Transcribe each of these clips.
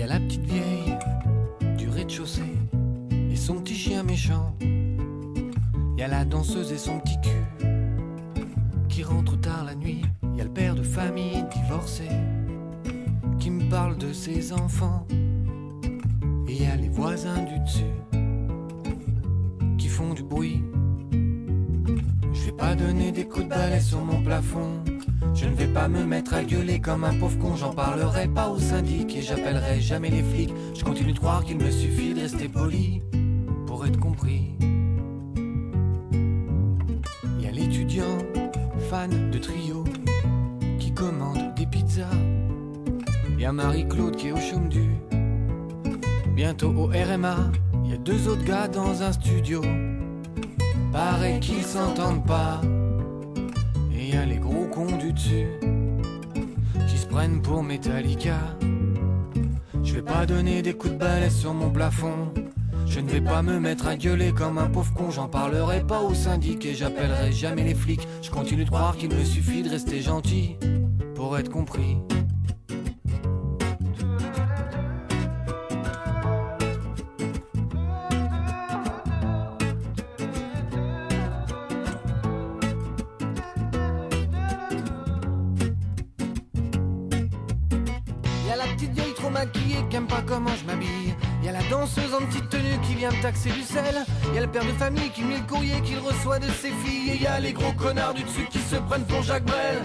Y a la petite vieille du rez-de-chaussée et son petit chien méchant. Y a la danseuse et son petit cul qui rentre tard la nuit. Y a le père de famille divorcé qui me parle de ses enfants. Et y a les voisins du dessus qui font du bruit. Je vais pas donner des coups de balai sur mon plafond. Je ne vais pas me mettre à gueuler comme un pauvre con, j'en parlerai pas au syndic et j'appellerai jamais les flics. Je continue de croire qu'il me suffit de rester poli pour être compris. Y a l'étudiant, fan de trio, qui commande des pizzas. Y a Marie-Claude qui est au chaume du. Bientôt au RMA, y a deux autres gars dans un studio. Pareil qu'ils s'entendent pas. Du dessus qui se prennent pour Metallica. Je vais pas donner des coups de balai sur mon plafond. Je ne vais pas me mettre à gueuler comme un pauvre con. J'en parlerai pas au syndic et j'appellerai jamais les flics. Je continue de croire qu'il me suffit de rester gentil pour être compris. Taxer du sel. Y a le père de famille qui met le courrier qu'il reçoit de ses filles. Et y a les gros connards du dessus qui se prennent pour Jacques Brel.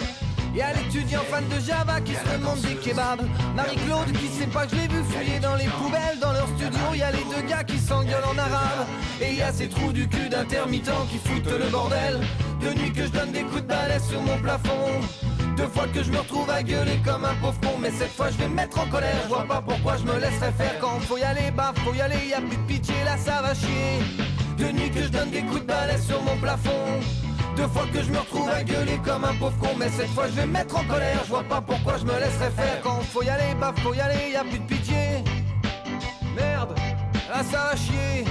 Y a l'étudiant fan de Java qui se demande des kebabs. Marie-Claude qui sait pas que je l'ai vu fouiller dans les poubelles. Dans leur studio, y a les deux gars qui s'engueulent en arabe. Et y a ces trous du cul d'intermittents qui foutent le bordel. De nuit que je donne des coups de balai sur mon plafond. Deux fois que je me retrouve à gueuler comme un pauvre con Mais cette fois je vais me mettre en colère. Je vois pas pourquoi je me laisserais faire Quand faut y aller, bah faut y aller, y a plus de pitié, là ça va chier. De nuit que je donne des coups de balai sur mon plafond. Deux fois que je me retrouve à gueuler comme un pauvre con Mais cette fois je vais me mettre en colère. Je vois pas pourquoi je me laisserais faire Quand faut y aller, bah faut y aller, y a plus de pitié. Merde, là ça va chier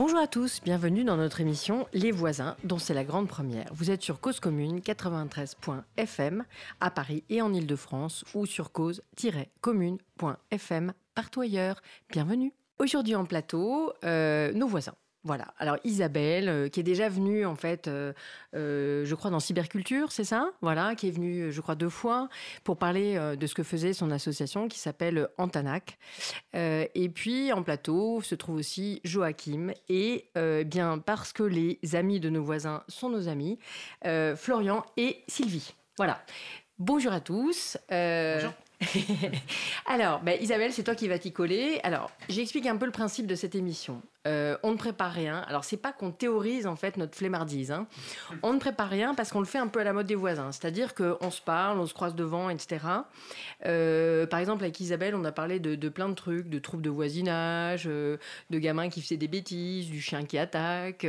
Bonjour à tous, bienvenue dans notre émission Les voisins, dont c'est la grande première. Vous êtes sur Cause Commune 93.fm à Paris et en Ile-de-France ou sur cause-commune.fm partout ailleurs. Bienvenue. Aujourd'hui en plateau, euh, nos voisins. Voilà. Alors Isabelle, euh, qui est déjà venue en fait, euh, euh, je crois dans cyberculture, c'est ça? Voilà, qui est venue, je crois deux fois pour parler de ce que faisait son association qui s'appelle Antanac. Et puis en plateau se trouve aussi Joachim et euh, bien parce que les amis de nos voisins sont nos amis, Florian et Sylvie. Voilà. Bonjour à tous. Euh, Alors, bah, Isabelle, c'est toi qui vas t'y coller. Alors, j'explique un peu le principe de cette émission. Euh, on ne prépare rien. Alors, c'est pas qu'on théorise en fait notre flemmardise. hein. On ne prépare rien parce qu'on le fait un peu à la mode des voisins. C'est-à-dire qu'on se parle, on se croise devant, etc. Euh, par exemple, avec Isabelle, on a parlé de, plein de trucs, de troubles de voisinage, euh, de gamins qui faisaient des bêtises, du chien qui attaque,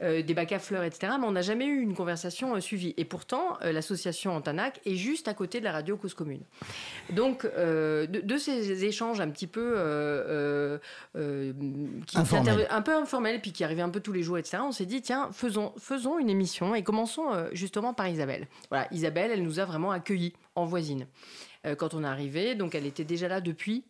des bacs à fleurs, etc. Mais on n'a jamais eu une conversation suivie. Et pourtant, l'association Antanac est juste à côté de la radio Cause Commune. Donc, de, ces échanges un petit peu Un peu informels, puis qui arrivaient un peu tous les jours, etc. On s'est dit tiens, faisons faisons une émission et commençons euh, justement par Isabelle. Voilà, Isabelle, elle nous a vraiment accueillis en voisine euh, quand on est arrivé. Donc, elle était déjà là depuis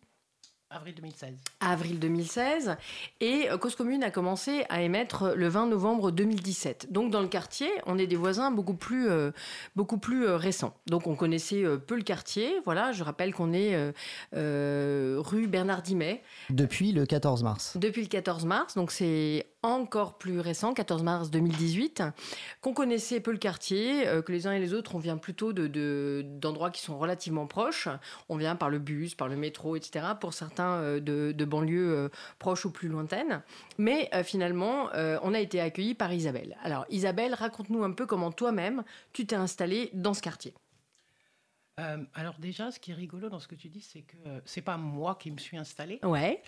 Avril 2016. avril 2016 et euh, Cause Commune a commencé à émettre le 20 novembre 2017. Donc dans le quartier, on est des voisins beaucoup plus euh, beaucoup plus euh, récents. Donc on connaissait euh, peu le quartier. Voilà, je rappelle qu'on est euh, euh, rue Bernard Dimet Depuis le 14 mars. depuis le 14 mars. Donc c'est encore plus récent, 14 mars 2018, qu'on connaissait peu le quartier, euh, que les uns et les autres, on vient plutôt de, d'endroits qui sont relativement proches. On vient par le bus, par le métro, etc. Pour certains euh, de, banlieues euh, proches ou plus lointaines. Mais finalement, on a été accueillis par Isabelle. Alors Isabelle, raconte-nous un peu comment toi-même tu t'es installée dans ce quartier. alors déjà, ce qui est rigolo dans ce que tu dis, c'est que c'est pas moi qui me suis installée. Ouais.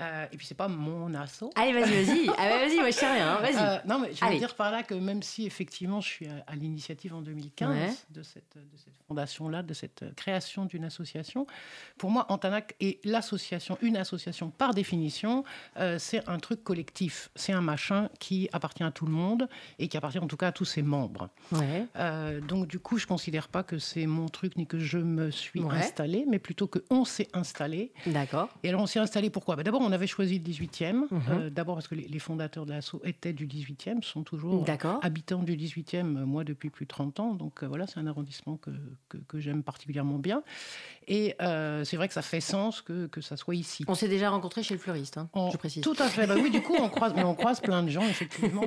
Euh, et puis c'est pas mon assaut. Allez, vas-y, vas-y. Ah, vas-y, moi je sais rien. Hein, vas-y. Euh, non, mais je veux dire par là que même si effectivement je suis à, l'initiative en 2015 de cette, de cette fondation-là, de cette création d'une association, pour moi, Antanac est l'association, une association par définition, euh, c'est un truc collectif. C'est un machin qui appartient à tout le monde et qui appartient en tout cas à tous ses membres. Ouais. donc du coup, je considère pas que c'est mon truc ni que je me suis installé, mais plutôt que on s'est installé. D'accord. Et alors on s'est installé pourquoi? Ben, D'abord, on avait choisi le 18e, mhm. euh, d'abord parce que les, fondateurs de l'assaut étaient du 18e, sont toujours habitants du 18e, euh, moi depuis plus de 30 ans. Donc euh, voilà, c'est un arrondissement que, que, j'aime particulièrement bien. Et c'est vrai que ça fait sens que, que ça soit ici. On s'est déjà rencontrés chez le fleuriste, hein, je précise. Tout à fait. Bah oui, du coup, on croise, mais on croise plein de gens, effectivement,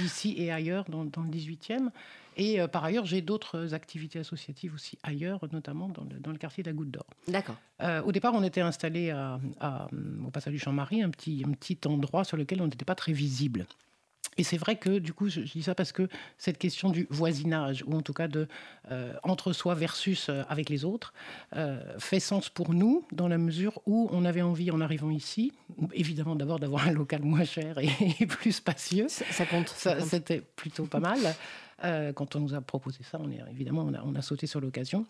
d'ici et ailleurs dans, dans le 18e. Et euh, par ailleurs, j'ai d'autres activités associatives aussi ailleurs, notamment dans le, dans le quartier de la Goutte d'Or. D'accord. Euh, au départ, on était installé à, au passage du Champ-Marie, un petit, un petit endroit sur lequel on n'était pas très visible. Et c'est vrai que, du coup, je, dis ça parce que cette question du voisinage, ou en tout cas de euh, entre soi versus avec les autres, fait sens pour nous, dans la mesure où on avait envie, en arrivant ici, évidemment d'abord d'avoir un local moins cher et, plus spacieux. Ça, compte. Ça, C'était plutôt pas mal. Euh, quand on nous a proposé ça, on est, évidemment, on a, sauté sur l'occasion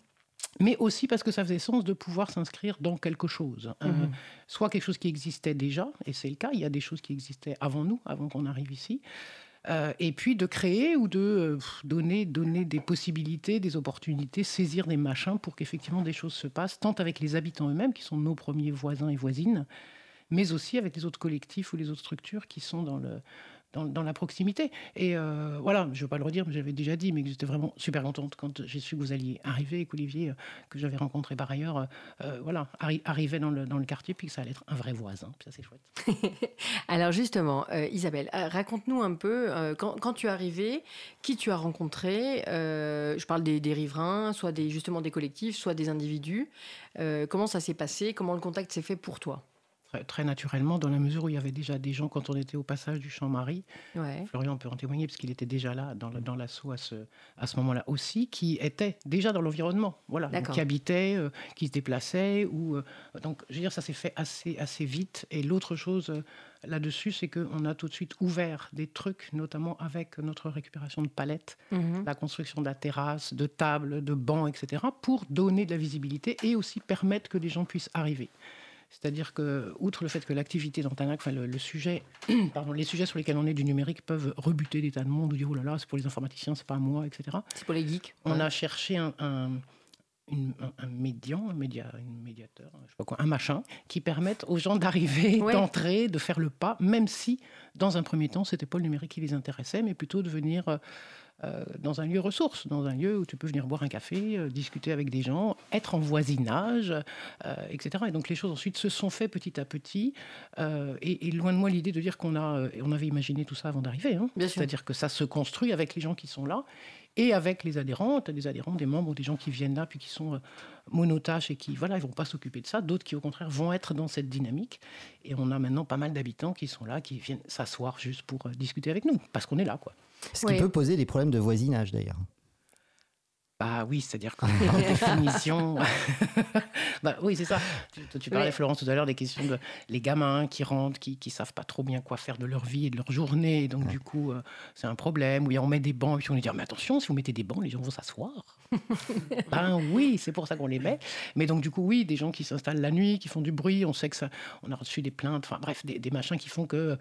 mais aussi parce que ça faisait sens de pouvoir s'inscrire dans quelque chose. Hein. Mhm. soit quelque chose qui existait déjà, et c'est le cas, il y a des choses qui existaient avant nous, avant qu'on arrive ici, euh, et puis de créer ou de euh, donner, donner des possibilités, des opportunités, saisir des machins pour qu'effectivement des choses se passent, tant avec les habitants eux-mêmes, qui sont nos premiers voisins et voisines, mais aussi avec les autres collectifs ou les autres structures qui sont dans le, dans, la proximité. Et euh, voilà, je ne veux pas le redire, mais j'avais déjà dit, mais j'étais vraiment super contente quand j'ai su que vous alliez arriver et qu'Olivier, euh, que j'avais rencontré par ailleurs, euh, voilà, arrivait dans le, quartier, puis que ça allait être un vrai voisin. Ça, c'est chouette. Alors justement, Isabelle, raconte-nous un peu, quand, tu es arrivée, qui tu as rencontré Je parle des, riverains, soit justement des collectifs, soit des individus. comment ça s'est passé Comment le contact s'est fait pour toi? Très, naturellement, dans la mesure où il y avait déjà des gens quand on était au passage du Champ-Marie. Florian peut en témoigner parce qu'il était déjà là dans, dans l'assaut à ce, à ce moment-là aussi, qui étaient déjà dans l'environnement, voilà, qui habitaient, euh, qui se déplaçaient. Ou, euh, donc, je veux dire, ça s'est fait assez, assez vite. Et l'autre chose euh, là-dessus, c'est qu'on a tout de suite ouvert des trucs, notamment avec notre récupération de palettes, mhm. la construction de la terrasse, de tables, de bancs, etc., pour donner de la visibilité et aussi permettre que des gens puissent arriver. C'est-à-dire que, outre le fait que l'activité d'Antanac, enfin le, sujet, pardon, les sujets sur lesquels on est du numérique peuvent rebuter des tas de monde ou dire oh là là, c'est pour les informaticiens, c'est pas moi, etc. C'est pour les geeks. On a cherché un, un, médian, un, média, médiateur, je sais pas quoi, un machin, qui permette aux gens d'arriver, d'entrer, de faire le pas, même si, dans un premier temps, c'était pas le numérique qui les intéressait, mais plutôt de venir euh, euh, dans un lieu ressource, dans un lieu où tu peux venir boire un café, euh, discuter avec des gens, être en voisinage, euh, etc. Et donc les choses ensuite se sont faites petit à petit. Et, loin de moi l'idée de dire qu'on a, on avait imaginé tout ça avant d'arriver. Hein. C'est-à-dire que ça se construit avec les gens qui sont là et avec les adhérents, des adhérents, des membres, des gens qui viennent là puis qui sont monotaches et qui voilà, ils vont pas s'occuper de ça, d'autres qui au contraire vont être dans cette dynamique. Et on a maintenant pas mal d'habitants qui sont là, qui viennent s'asseoir juste pour discuter avec nous, parce qu'on est là, quoi. Ce qui peut poser des problèmes de voisinage d'ailleurs. Bah oui, c'est-à-dire que par définition. bah oui, c'est ça. Tu, parlais, Florence, tout à l'heure des questions de les gamins qui rentrent, qui ne savent pas trop bien quoi faire de leur vie et de leur journée. Donc, du coup, euh, c'est un problème. Oui, on met des bancs et puis on dit Mais attention, si vous mettez des bancs, les gens vont s'asseoir. ben oui, c'est pour ça qu'on les met. Mais donc, du coup, oui, des gens qui s'installent la nuit, qui font du bruit. On sait que ça. On a reçu des plaintes. Enfin, bref, des, machins qui font que. Euh,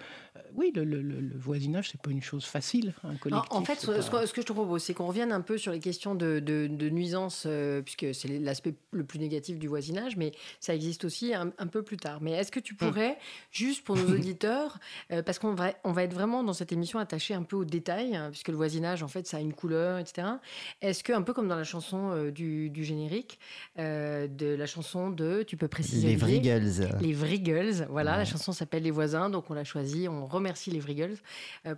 oui, le, le, le voisinage, c'est pas une chose facile. Un collectif, en, fait, ce, que je te propose, c'est qu'on revienne un peu sur les questions de de, de nuisance, euh, puisque c'est l'aspect le plus négatif du voisinage, mais ça existe aussi un, un peu plus tard. Mais est-ce que tu pourrais, juste pour nos auditeurs, euh, parce qu'on va, on va être vraiment dans cette émission attaché un peu aux détails, hein, puisque le voisinage, en fait, ça a une couleur, etc. Est-ce que, un peu comme dans la chanson euh, du, du générique, de la chanson de, tu peux préciser Les Vrigels. les Vrigels, voilà, la chanson s'appelle Les Voisins, donc on l'a choisi, on remercie les Vrigels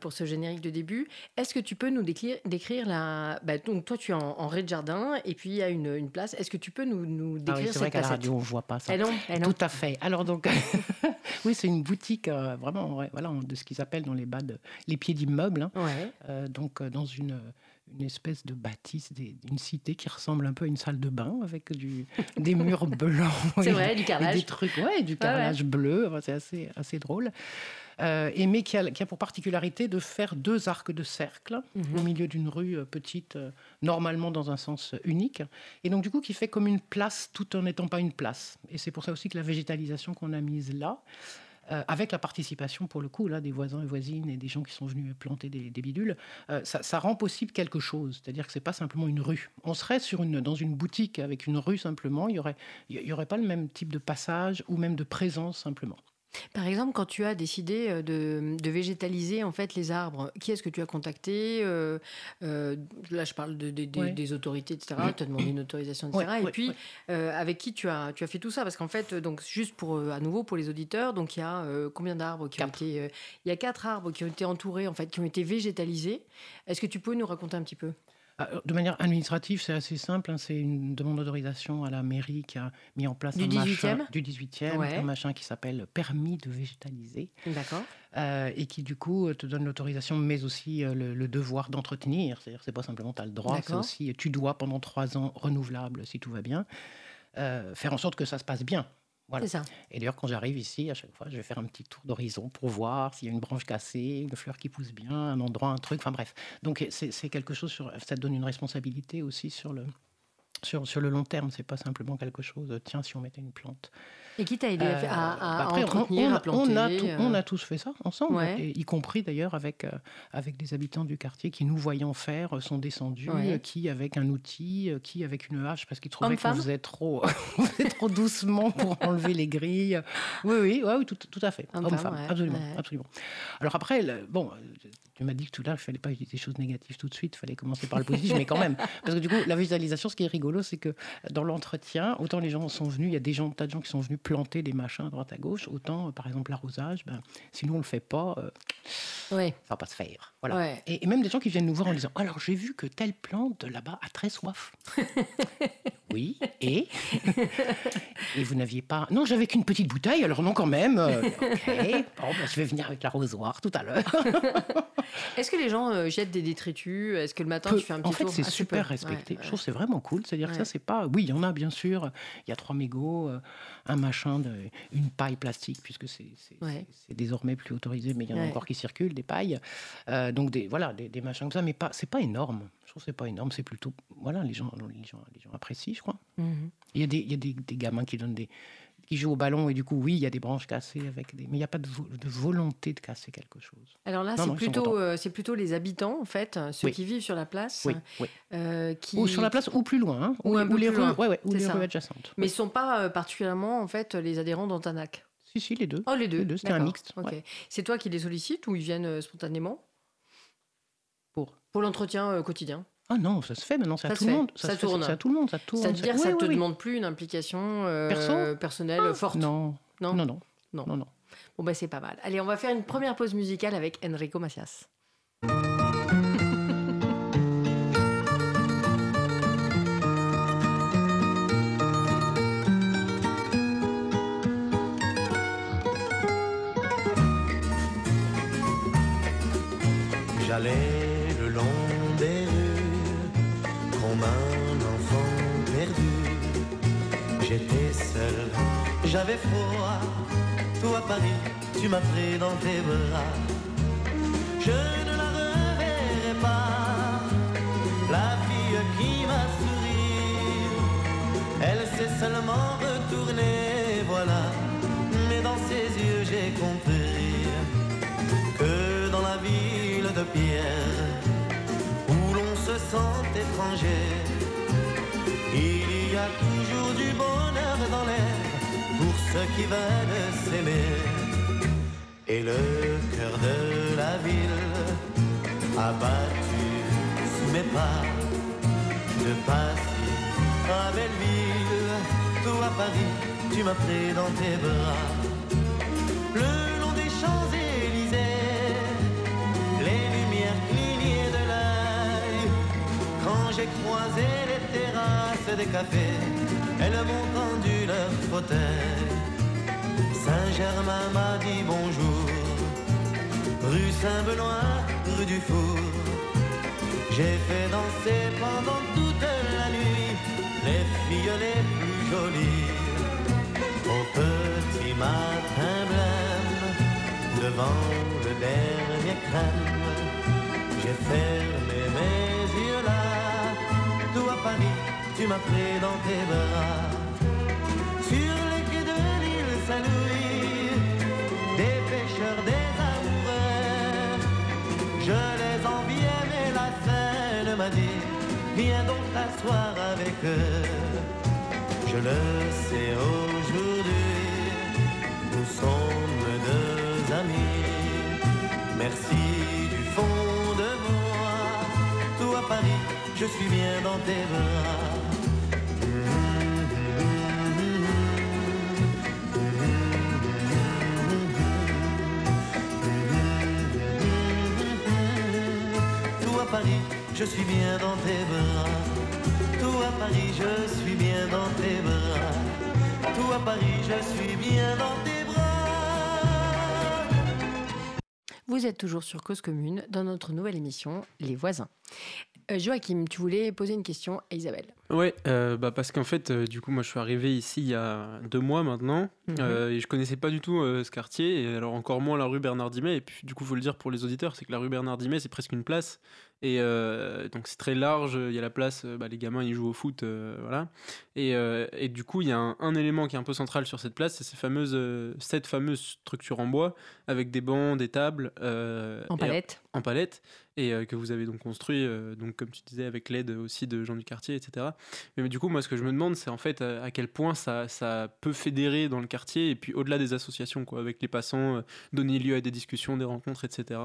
pour ce générique de début. Est-ce que tu peux nous décrire, décrire la... bah, donc toi tu es en, en rez-de-jardin et puis il y a une, une place, est-ce que tu peux nous, nous Ah décrire oui, c'est vrai cette qu'à la radio, on ne voit pas ça. Non, non. Tout à fait. Alors donc, oui, c'est une boutique euh, vraiment, ouais, voilà, de ce qu'ils appellent dans les bas de, les pieds d'immeubles. hein. Ouais. Euh, donc euh, dans une, une espèce de bâtisse, des- une cité qui ressemble un peu à une salle de bain avec du, des murs blancs. C'est vrai, du carrelage. des trucs, ouais, du carrelage bleu. Enfin, c'est assez, assez drôle. Euh, et mais qui a, qui a pour particularité de faire deux arcs de cercle Mhm. au milieu d'une rue euh, petite, euh, normalement dans un sens unique. Et donc, du coup, qui fait comme une place tout en n'étant pas une place. Et c'est pour ça aussi que la végétalisation qu'on a mise là, euh, avec la participation, pour le coup, là, des voisins et voisines et des gens qui sont venus planter des, des bidules, euh, ça, ça rend possible quelque chose. C'est-à-dire que c'est pas simplement une rue. On serait sur une, dans une boutique avec une rue simplement, il y aurait, il y aurait pas le même type de passage ou même de présence simplement. Par exemple, quand tu as décidé euh, de, de végétaliser en fait les arbres, qui est-ce que tu as contacté Euh, euh, Là, je parle de, de- de- Ouais. des autorités, etc. Tu as demandé une autorisation, etc. Ouais, et ouais, puis, euh, avec qui tu as, tu as fait tout ça? Parce qu'en fait, donc juste pour à nouveau pour les auditeurs, donc il y a combien d'arbres qui ont Quatre. été euh, Il y a quatre arbres qui ont été entourés, en fait, qui ont été végétalisés. Est-ce que tu peux nous raconter un petit peu? De manière administrative, c'est assez simple. hein, C'est une demande d'autorisation à la mairie qui a mis en place Du un 18e? machin, du 18e, Ouais. un machin qui s'appelle permis de végétaliser. D'accord. euh, et qui du coup euh, te donne l'autorisation, mais aussi euh, le, le devoir d'entretenir. C'est-à-dire, c'est pas simplement tu as le droit, c'est aussi tu dois pendant trois ans renouvelable si tout va bien, euh, faire en sorte que ça se passe bien. Voilà. C'est ça. Et d'ailleurs, quand j'arrive ici, à chaque fois, je vais faire un petit tour d'horizon pour voir s'il y a une branche cassée, une fleur qui pousse bien, un endroit, un truc, enfin bref. Donc c'est quelque chose sur, ça te donne une responsabilité aussi sur le sur, sur le long terme. C'est pas simplement quelque chose. Tiens, si on mettait une plante. Et qui t'a aidé à, Euh, à- à bah après, on- entretenir, on, à planter on a, tout- euh, on a tous fait ça ensemble, Ouais. et y compris d'ailleurs avec, euh, avec des habitants du quartier qui, nous voyant faire, sont descendus, Ouais. euh, qui avec un outil, euh, qui avec une hache, parce qu'ils trouvaient qu'on faisait trop, on faisait trop doucement pour enlever les grilles. Oui, oui, ouais, oui tout, tout à fait. Homme-femme, ouais, absolument, absolument. Alors après, le- bon, tu m'as dit que tout à l'heure, il fallait pas utiliser des choses négatives tout de suite, il fallait commencer par le positif, mais quand même. Parce que du coup, la visualisation, ce qui est rigolo, c'est que dans l'entretien, autant les gens sont venus, il y a des gens, tas de gens qui sont venus planter des machins à droite à gauche, autant, euh, par exemple, l'arrosage, ben, si nous on le fait pas, euh, Ouais. ça va pas se faire. Voilà. Ouais. Et, et même des gens qui viennent nous voir en disant Alors j'ai vu que telle plante là-bas a très soif. oui, et? Et vous n'aviez pas. Non, j'avais qu'une petite bouteille, alors non, quand même. Euh, ok, bon, ben, je vais venir avec l'arrosoir tout à l'heure. Est-ce que les gens euh, jettent des détritus? Est-ce que le matin Peu. tu fais un petit en fait, tour? c'est Ah, super respecté. Ouais, Je trouve c'est vraiment cool. C'est-à-dire que Ouais. ça, c'est pas. Oui, il y en a bien sûr. Il y a trois mégots, un machin, de... une paille plastique, puisque c'est Ouais. désormais plus autorisé, mais il y en a Ouais. encore qui circulent, des pailles. Euh, donc, des, voilà, des, des machins comme ça, mais pas, c'est pas énorme. Je trouve que c'est pas énorme. C'est plutôt. Voilà, les gens, les, gens, les gens apprécient, je crois. Mhm. Il y a des, y a des, des gamins qui donnent des qui jouent au ballon et du coup oui il y a des branches cassées avec des mais il n'y a pas de, vo- de volonté de casser quelque chose Alors là, c'est plutôt, euh, c'est plutôt les habitants, en fait, euh, ceux Oui. qui vivent sur la place, oui oui euh, qui. ou sur la place ou plus loin hein, Ou un peu les plus rues loin. ouais, ouais, ou les rues adjacentes Mais ils ne sont pas particulièrement, en fait, les adhérents d'Antanac. si si les deux Oh, les deux. Les deux, c'était un mixte, Ok. ouais. C'est toi qui les sollicites ou ils viennent spontanément? Pour Pour l'entretien quotidien ah non ça se fait maintenant c'est Ça à tout le monde ça tourne. c'est à tout le monde ça tourne C'est-à-dire que ça Oui, ne te oui, demande plus une implication euh, Perso? personnelle forte? non Non? Non non Non. non non Bon, bah, c'est pas mal. Allez, on va faire une première pause musicale avec Enrico Macias. J'allais J'étais seul, j'avais froid. Toi Paris, tu m'as pris dans tes bras. Je ne la reverrai pas, la fille qui m'a souri. Elle s'est seulement retournée, voilà. Mais dans ses yeux j'ai compris que dans la ville de pierre, où l'on se sent étranger, Il y a toujours du bonheur dans l'air pour ceux qui veulent s'aimer. Et le cœur de la ville a battu sous mes pas de Passy à Belleville, toi Paris, tu m'as pris dans tes bras. Le long des Champs-Élysées, les lumières clignaient de l'œil. Quand j'ai croisé les des cafés, elles m'ont tendu leur fauteuil. Saint-Germain m'a dit bonjour, rue Saint-Benoît, rue du Four. J'ai fait danser pendant toute la nuit les filles les plus jolies. Au petit matin blême, devant le dernier crème, j'ai fermé mes yeux là. Toi Paris, tu m'as pris dans tes bras. Sur les quais de l'île Saint-Louis, des pêcheurs, des amoureux, je les enviais, mais la scène m'a dit, viens donc t'asseoir avec eux. Je le sais aujourd'hui, nous sommes deux amis. Merci du fond de moi, toi Paris, je suis bien dans tes bras. Paris, je suis bien dans tes bras. Toi Paris, je suis bien dans tes bras. Toi Paris, je suis bien dans tes bras. Vous êtes toujours sur Cause Commune dans notre nouvelle émission Les voisins. Euh, Joachim, tu voulais poser une question à Isabelle. Ouais, euh, bah parce qu'en fait, euh, du coup, moi, je suis arrivé ici il y a deux mois maintenant, Mhm. et je connaissais pas du tout ce quartier, et alors encore moins la rue Bernard Dimet. Et puis, du coup, faut le dire pour les auditeurs, c'est que la rue Bernard Dimet, c'est presque une place, et euh, donc c'est très large. Il y a la place, euh, bah, les gamins ils jouent au foot, euh, voilà. Et, euh, et du coup, il y a un, un élément qui est un peu central sur cette place, c'est ces fameuses, cette fameuse structure en bois avec des bancs, des tables, En et- palette. en palette et que vous avez donc construit, donc comme tu disais, avec l'aide aussi de gens du quartier, etc. Mais, mais du coup, moi, ce que je me demande, c'est en fait à, à quel point ça, ça peut fédérer dans le quartier et puis au-delà des associations, quoi, avec les passants, donner lieu à des discussions, des rencontres, etc.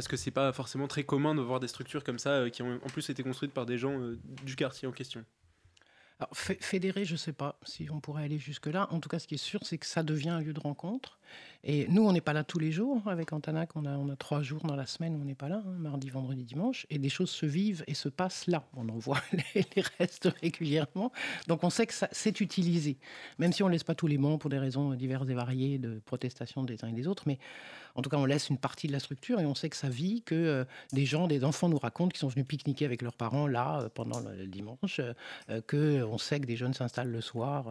parce que c'est pas forcément très commun de voir des structures comme ça euh, qui ont en plus été construites par des gens euh, du quartier en question. Alors, fé- fédérer, je ne sais pas si on pourrait aller jusque-là. En tout cas, ce qui est sûr, c'est que ça devient un lieu de rencontre. Et nous, on n'est pas là tous les jours. Avec Antanac, on a, trois jours dans la semaine où on n'est pas là, hein, mardi, vendredi, dimanche. Et des choses se vivent et se passent là. On en voit les, les restes régulièrement. Donc, on sait que c'est utilisé. Même si on ne laisse pas tous les bancs pour des raisons diverses et variées de protestation des uns et des autres. Mais en tout cas, on laisse une partie de la structure et on sait que ça vit, que euh, des gens, des enfants nous racontent qu'ils sont venus pique-niquer avec leurs parents là euh, pendant le, le dimanche, euh, euh, que on sait que des jeunes s'installent le soir.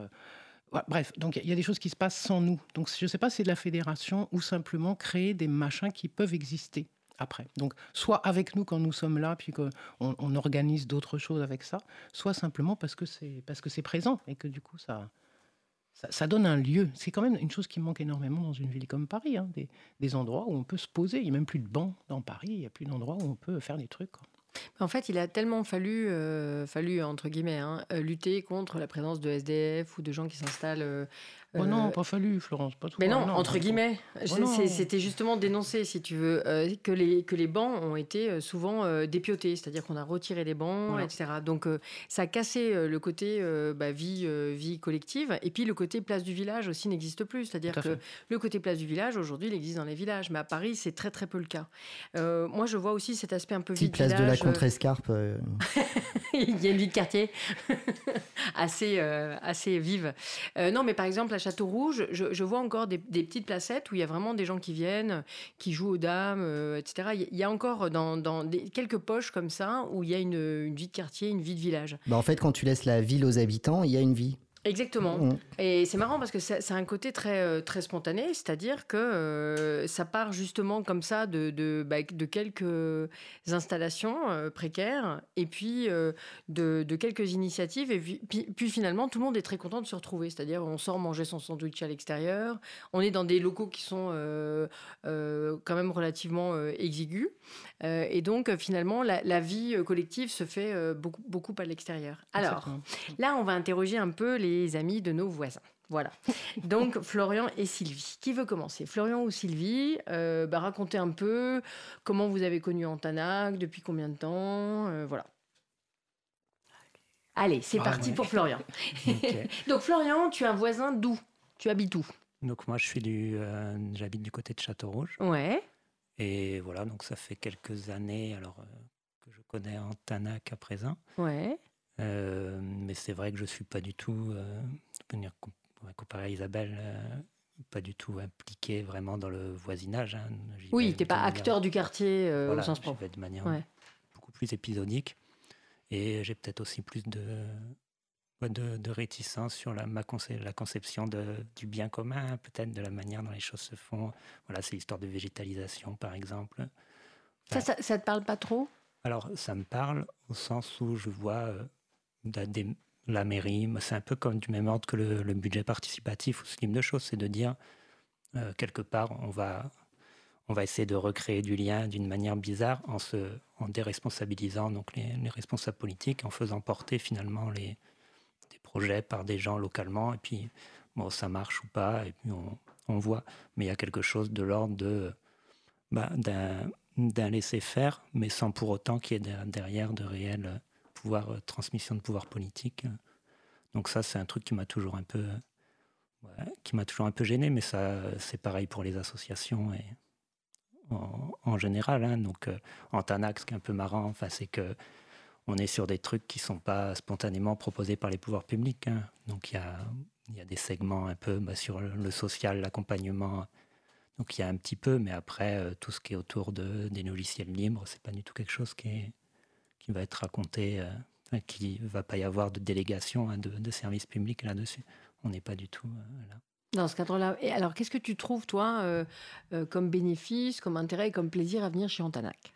Bref, donc il y a des choses qui se passent sans nous. Donc je ne sais pas si c'est de la fédération ou simplement créer des machins qui peuvent exister après. Donc soit avec nous quand nous sommes là, puis qu'on on organise d'autres choses avec ça, soit simplement parce que c'est présent et que du coup ça, ça, donne un lieu. C'est quand même une chose qui manque énormément dans une ville comme Paris, hein, des, endroits où on peut se poser. Il n'y a même plus de bancs dans Paris, il n'y a plus d'endroits où on peut faire des trucs. En fait, il a tellement fallu, euh, fallu entre guillemets, hein, euh, lutter contre la présence de SDF ou de gens qui s'installent. Euh, Oh non, euh, pas fallu, Florence, pas tout. Mais non, Oh entre guillemets. Oh C'était justement dénoncé, si tu veux, euh, que, les, que les bancs ont été euh, souvent euh, dépiotés, c'est-à-dire qu'on a retiré les bancs, Voilà. etc. Donc euh, ça a cassé euh, le côté euh, bah, vie, euh, vie collective, et puis le côté place du village aussi n'existe plus. C'est-à-dire que fait. le côté place du village, aujourd'hui, il existe dans les villages, mais à Paris, c'est très très peu le cas. Euh, moi, je vois aussi cet aspect un peu Petite vide place de la Contrescarpe. euh, il y a une vie de quartier assez, euh, assez vive. Euh, non, mais par exemple, à Château-Rouge, je, je vois encore des, petites placettes où il y a vraiment des gens qui viennent, qui jouent aux dames, euh, etc. Il y- a encore dans, quelques poches comme ça où il y a une, une vie de quartier, une vie de village. Bah, en fait, quand tu laisses la ville aux habitants, il y a une vie. Exactement. Mm. Et c'est marrant parce que c'est c'est un côté très, euh, très spontané, c'est-à-dire que euh, ça part justement comme ça de, de, bah, de quelques installations euh, précaires et puis euh, de, de quelques initiatives. Et puis, puis- puis finalement, tout le monde est très content de se retrouver. C'est-à-dire, on sort manger son sandwich à l'extérieur, on est dans des locaux qui sont quand même relativement exigus. Et donc, finalement, la, la vie collective se fait beaucoup, beaucoup à l'extérieur. Alors. Exactement. Là, on va interroger un peu les amis de nos voisins. Voilà. Donc, Florian et Sylvie. Qui veut commencer? Florian ou Sylvie? Euh, bah, Racontez un peu comment vous avez connu Antanac, depuis combien de temps euh, Voilà. Allez, c'est Ah parti ouais. pour Florian. Donc, Florian, tu es un voisin d'où? Tu habites où? Donc moi, je suis du, euh, j'habite du côté de Château-Rouge. Ouais. Et voilà, donc ça fait quelques années alors que je connais Antanac à présent. Ouais. Euh, mais c'est vrai que je suis pas du tout, euh, comparé à Isabelle, euh, pas du tout impliqué vraiment dans le voisinage. hein. Oui, t'es de pas manière- acteur du quartier euh, voilà, au sens propre. vais de manière Ouais. beaucoup plus épisodique. Et j'ai peut-être aussi plus de, de, de réticence sur la, ma conce- la conception de, du bien commun, peut-être de la manière dont les choses se font. Voilà, c'est l'histoire de végétalisation, par exemple. Ça, ça, ça te parle pas trop? Alors, ça me parle au sens où je vois euh, des- la mairie, c'est un peu comme du même ordre que le, budget participatif ou ce type de choses, c'est de dire, euh, quelque part, on va, on va essayer de recréer du lien d'une manière bizarre en, se, en déresponsabilisant donc les, les responsables politiques, en faisant porter finalement les, des projets par des gens localement, et puis, bon, ça marche ou pas, et puis on, voit. Mais il y a quelque chose de l'ordre de, bah, d'un d'un laisser-faire, mais sans pour autant qu'il y ait der- derrière de réel euh, euh, transmission de pouvoir politique. Donc ça, c'est un truc qui m'a toujours un peu, qui m'a toujours un peu gêné, mais ça, c'est pareil pour les associations et en, général. hein. Donc euh, en Tanac, ce qui est un peu marrant, enfin, c'est que on est sur des trucs qui sont pas spontanément proposés par les pouvoirs publics. hein. Donc il y a, y a des segments un peu bah, sur le social, l'accompagnement. Donc il y a un petit peu, mais après, euh, tout ce qui est autour de, des logiciels libres, c'est pas du tout quelque chose qui, est, qui va être raconté, euh, enfin, qui va pas y avoir de délégation hein, de, de services publics là-dessus. On n'est pas du tout euh, là. dans ce cadre-là. Et alors, qu'est-ce que tu trouves, toi, euh, euh, comme bénéfice, comme intérêt et comme plaisir à venir chez Antanac?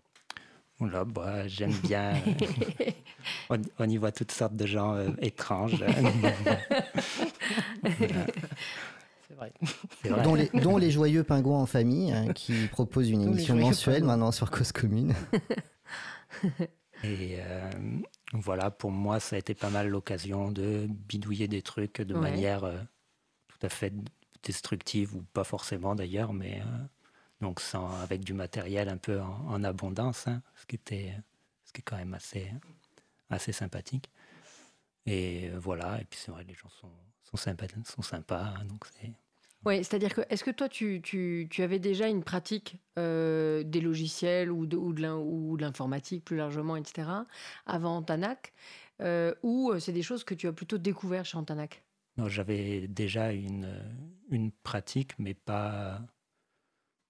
Voilà, bah, j'aime bien. on, on y voit toutes sortes de gens euh, étranges. Voilà, C'est vrai. Dont les, dont les joyeux pingouins en famille, hein, qui proposent une émission mensuelle pingouins. maintenant sur Cause Commune. Et euh, voilà, pour moi, ça a été pas mal l'occasion de bidouiller des trucs de Ouais. manière euh, tout à fait destructive, ou pas forcément d'ailleurs, mais euh, donc sans, avec du matériel un peu en, en abondance, hein, ce, qui était, ce qui est quand même assez, assez sympathique. Et voilà, et puis c'est vrai, les gens sont, sont, sympas, sont sympas, hein, donc c'est. Oui, c'est-à-dire que, est-ce que toi, tu, tu, tu avais déjà une pratique euh, des logiciels ou de, ou de l'in- ou de l'informatique plus largement, etc., avant Antanac, euh, ou euh, c'est des choses que tu as plutôt découvert chez Antanac Non, j'avais déjà une, une pratique, mais pas.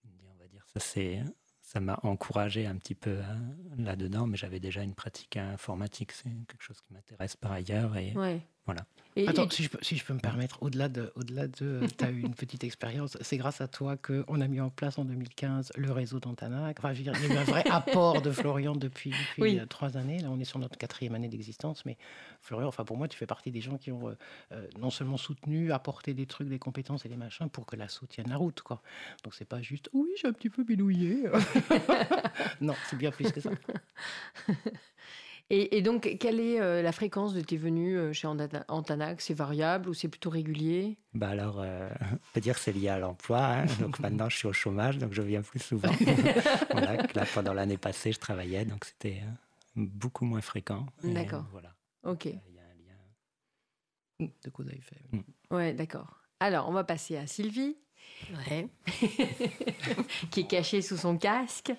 On va dire, ça, c'est, ça m'a encouragé un petit peu hein, là-dedans, mais j'avais déjà une pratique informatique. C'est quelque chose qui m'intéresse par ailleurs. Et Ouais. Voilà. Et, Attends, et- si je, peux, si je peux me permettre, au-delà de, au-delà de, tu as eu une petite expérience. C'est grâce à toi qu'on a mis en place en 2015 le réseau d'Antanac. Enfin, je veux dire, il y a eu un vrai apport de Florian depuis, depuis Oui. euh, trois années. Là, on est sur notre quatrième année d'existence. Mais Florian, enfin, pour moi, tu fais partie des gens qui ont euh, euh, non seulement soutenu, apporté des trucs, des compétences et des machins pour que l'assaut tienne la route. Quoi. Donc, c'est pas juste, oui, j'ai un petit peu bidouillé. non, c'est bien plus que ça. Et- et donc, quelle est euh, la fréquence de tes venues euh, chez Antana- Antanac? C'est variable ou c'est plutôt régulier? Bah alors, euh, on peut dire que c'est lié à l'emploi. hein. Donc maintenant, je suis au chômage, donc je viens plus souvent. voilà, que là, pendant l'année passée, je travaillais, donc c'était euh, beaucoup moins fréquent. D'accord. Voilà. Ok. Il y a un lien. De cause à effet. Ouais, d'accord. Alors, on va passer à Sylvie. Ouais. qui est caché sous son casque.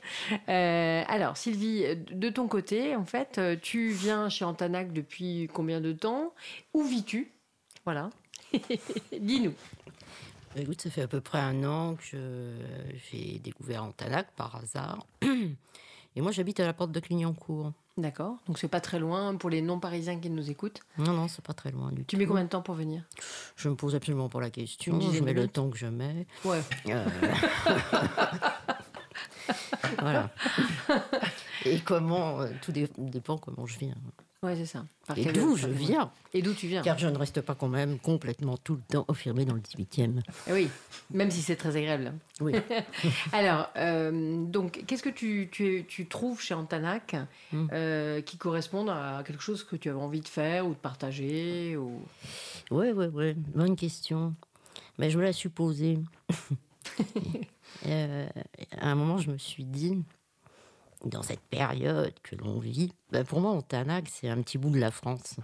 Euh, alors, Sylvie, de ton côté, en fait, euh, tu viens chez Antanac depuis combien de temps? Où vis-tu? Voilà. Dis-nous. Bah, Écoute, ça fait à peu près un an que j'ai découvert Antanac par hasard. Et moi, j'habite à la porte de Clignancourt. D'accord. Donc c'est pas très loin pour les non-parisiens qui nous écoutent. Non, non, c'est pas très loin du Tu tout. mets combien de temps pour venir? Je me pose absolument pas la question. Je mets le temps que je mets. Ouais. Euh, voilà. Et comment, euh, tout dé- dépend comment je viens. Ouais, c'est ça. Par Et d'où je viens. Et d'où tu viens Car je ne reste pas quand même complètement tout le temps enfermé dans le 18e. Eh Oui, même si c'est très agréable. Oui. Alors, euh, donc, qu'est-ce que tu, tu, tu trouves chez Antanac Mm. euh, qui correspondent à quelque chose que tu avais envie de faire ou de partager ou... Oui, oui, oui. Bonne question. Mais je me la suis posée. Euh, à un moment, je me suis dit, dans cette période que l'on vit, ben, pour moi, Antanac, c'est un petit bout de la France.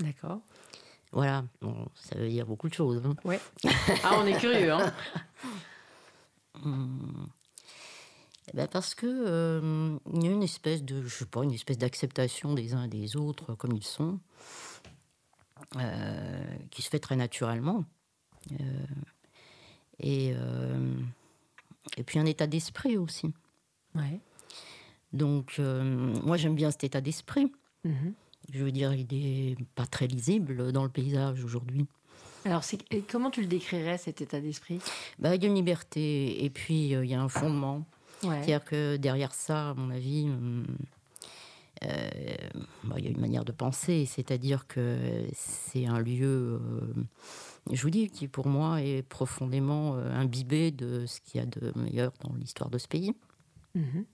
D'accord. Voilà, bon, ça veut dire beaucoup de choses. hein. Ouais. Ah, on est curieux, hein Hum. Ben, parce que euh, il y a une espèce de, je sais pas, une espèce d'acceptation des uns et des autres comme ils sont, euh, qui se fait très naturellement. Euh, et, euh, et puis un état d'esprit aussi. Ouais. Donc, euh, moi, j'aime bien cet état d'esprit. Mhm. Je veux dire, il n'est pas très lisible dans le paysage aujourd'hui. Alors, comment tu le décrirais, cet état d'esprit? Bah, il y a une liberté et puis euh, il y a un fondement. Ouais. C'est-à-dire que derrière ça, à mon avis, euh, bah, il y a une manière de penser. C'est-à-dire que c'est un lieu, je vous dis, qui pour moi est profondément imbibé de ce qu'il y a de meilleur dans l'histoire de ce pays. Mhm.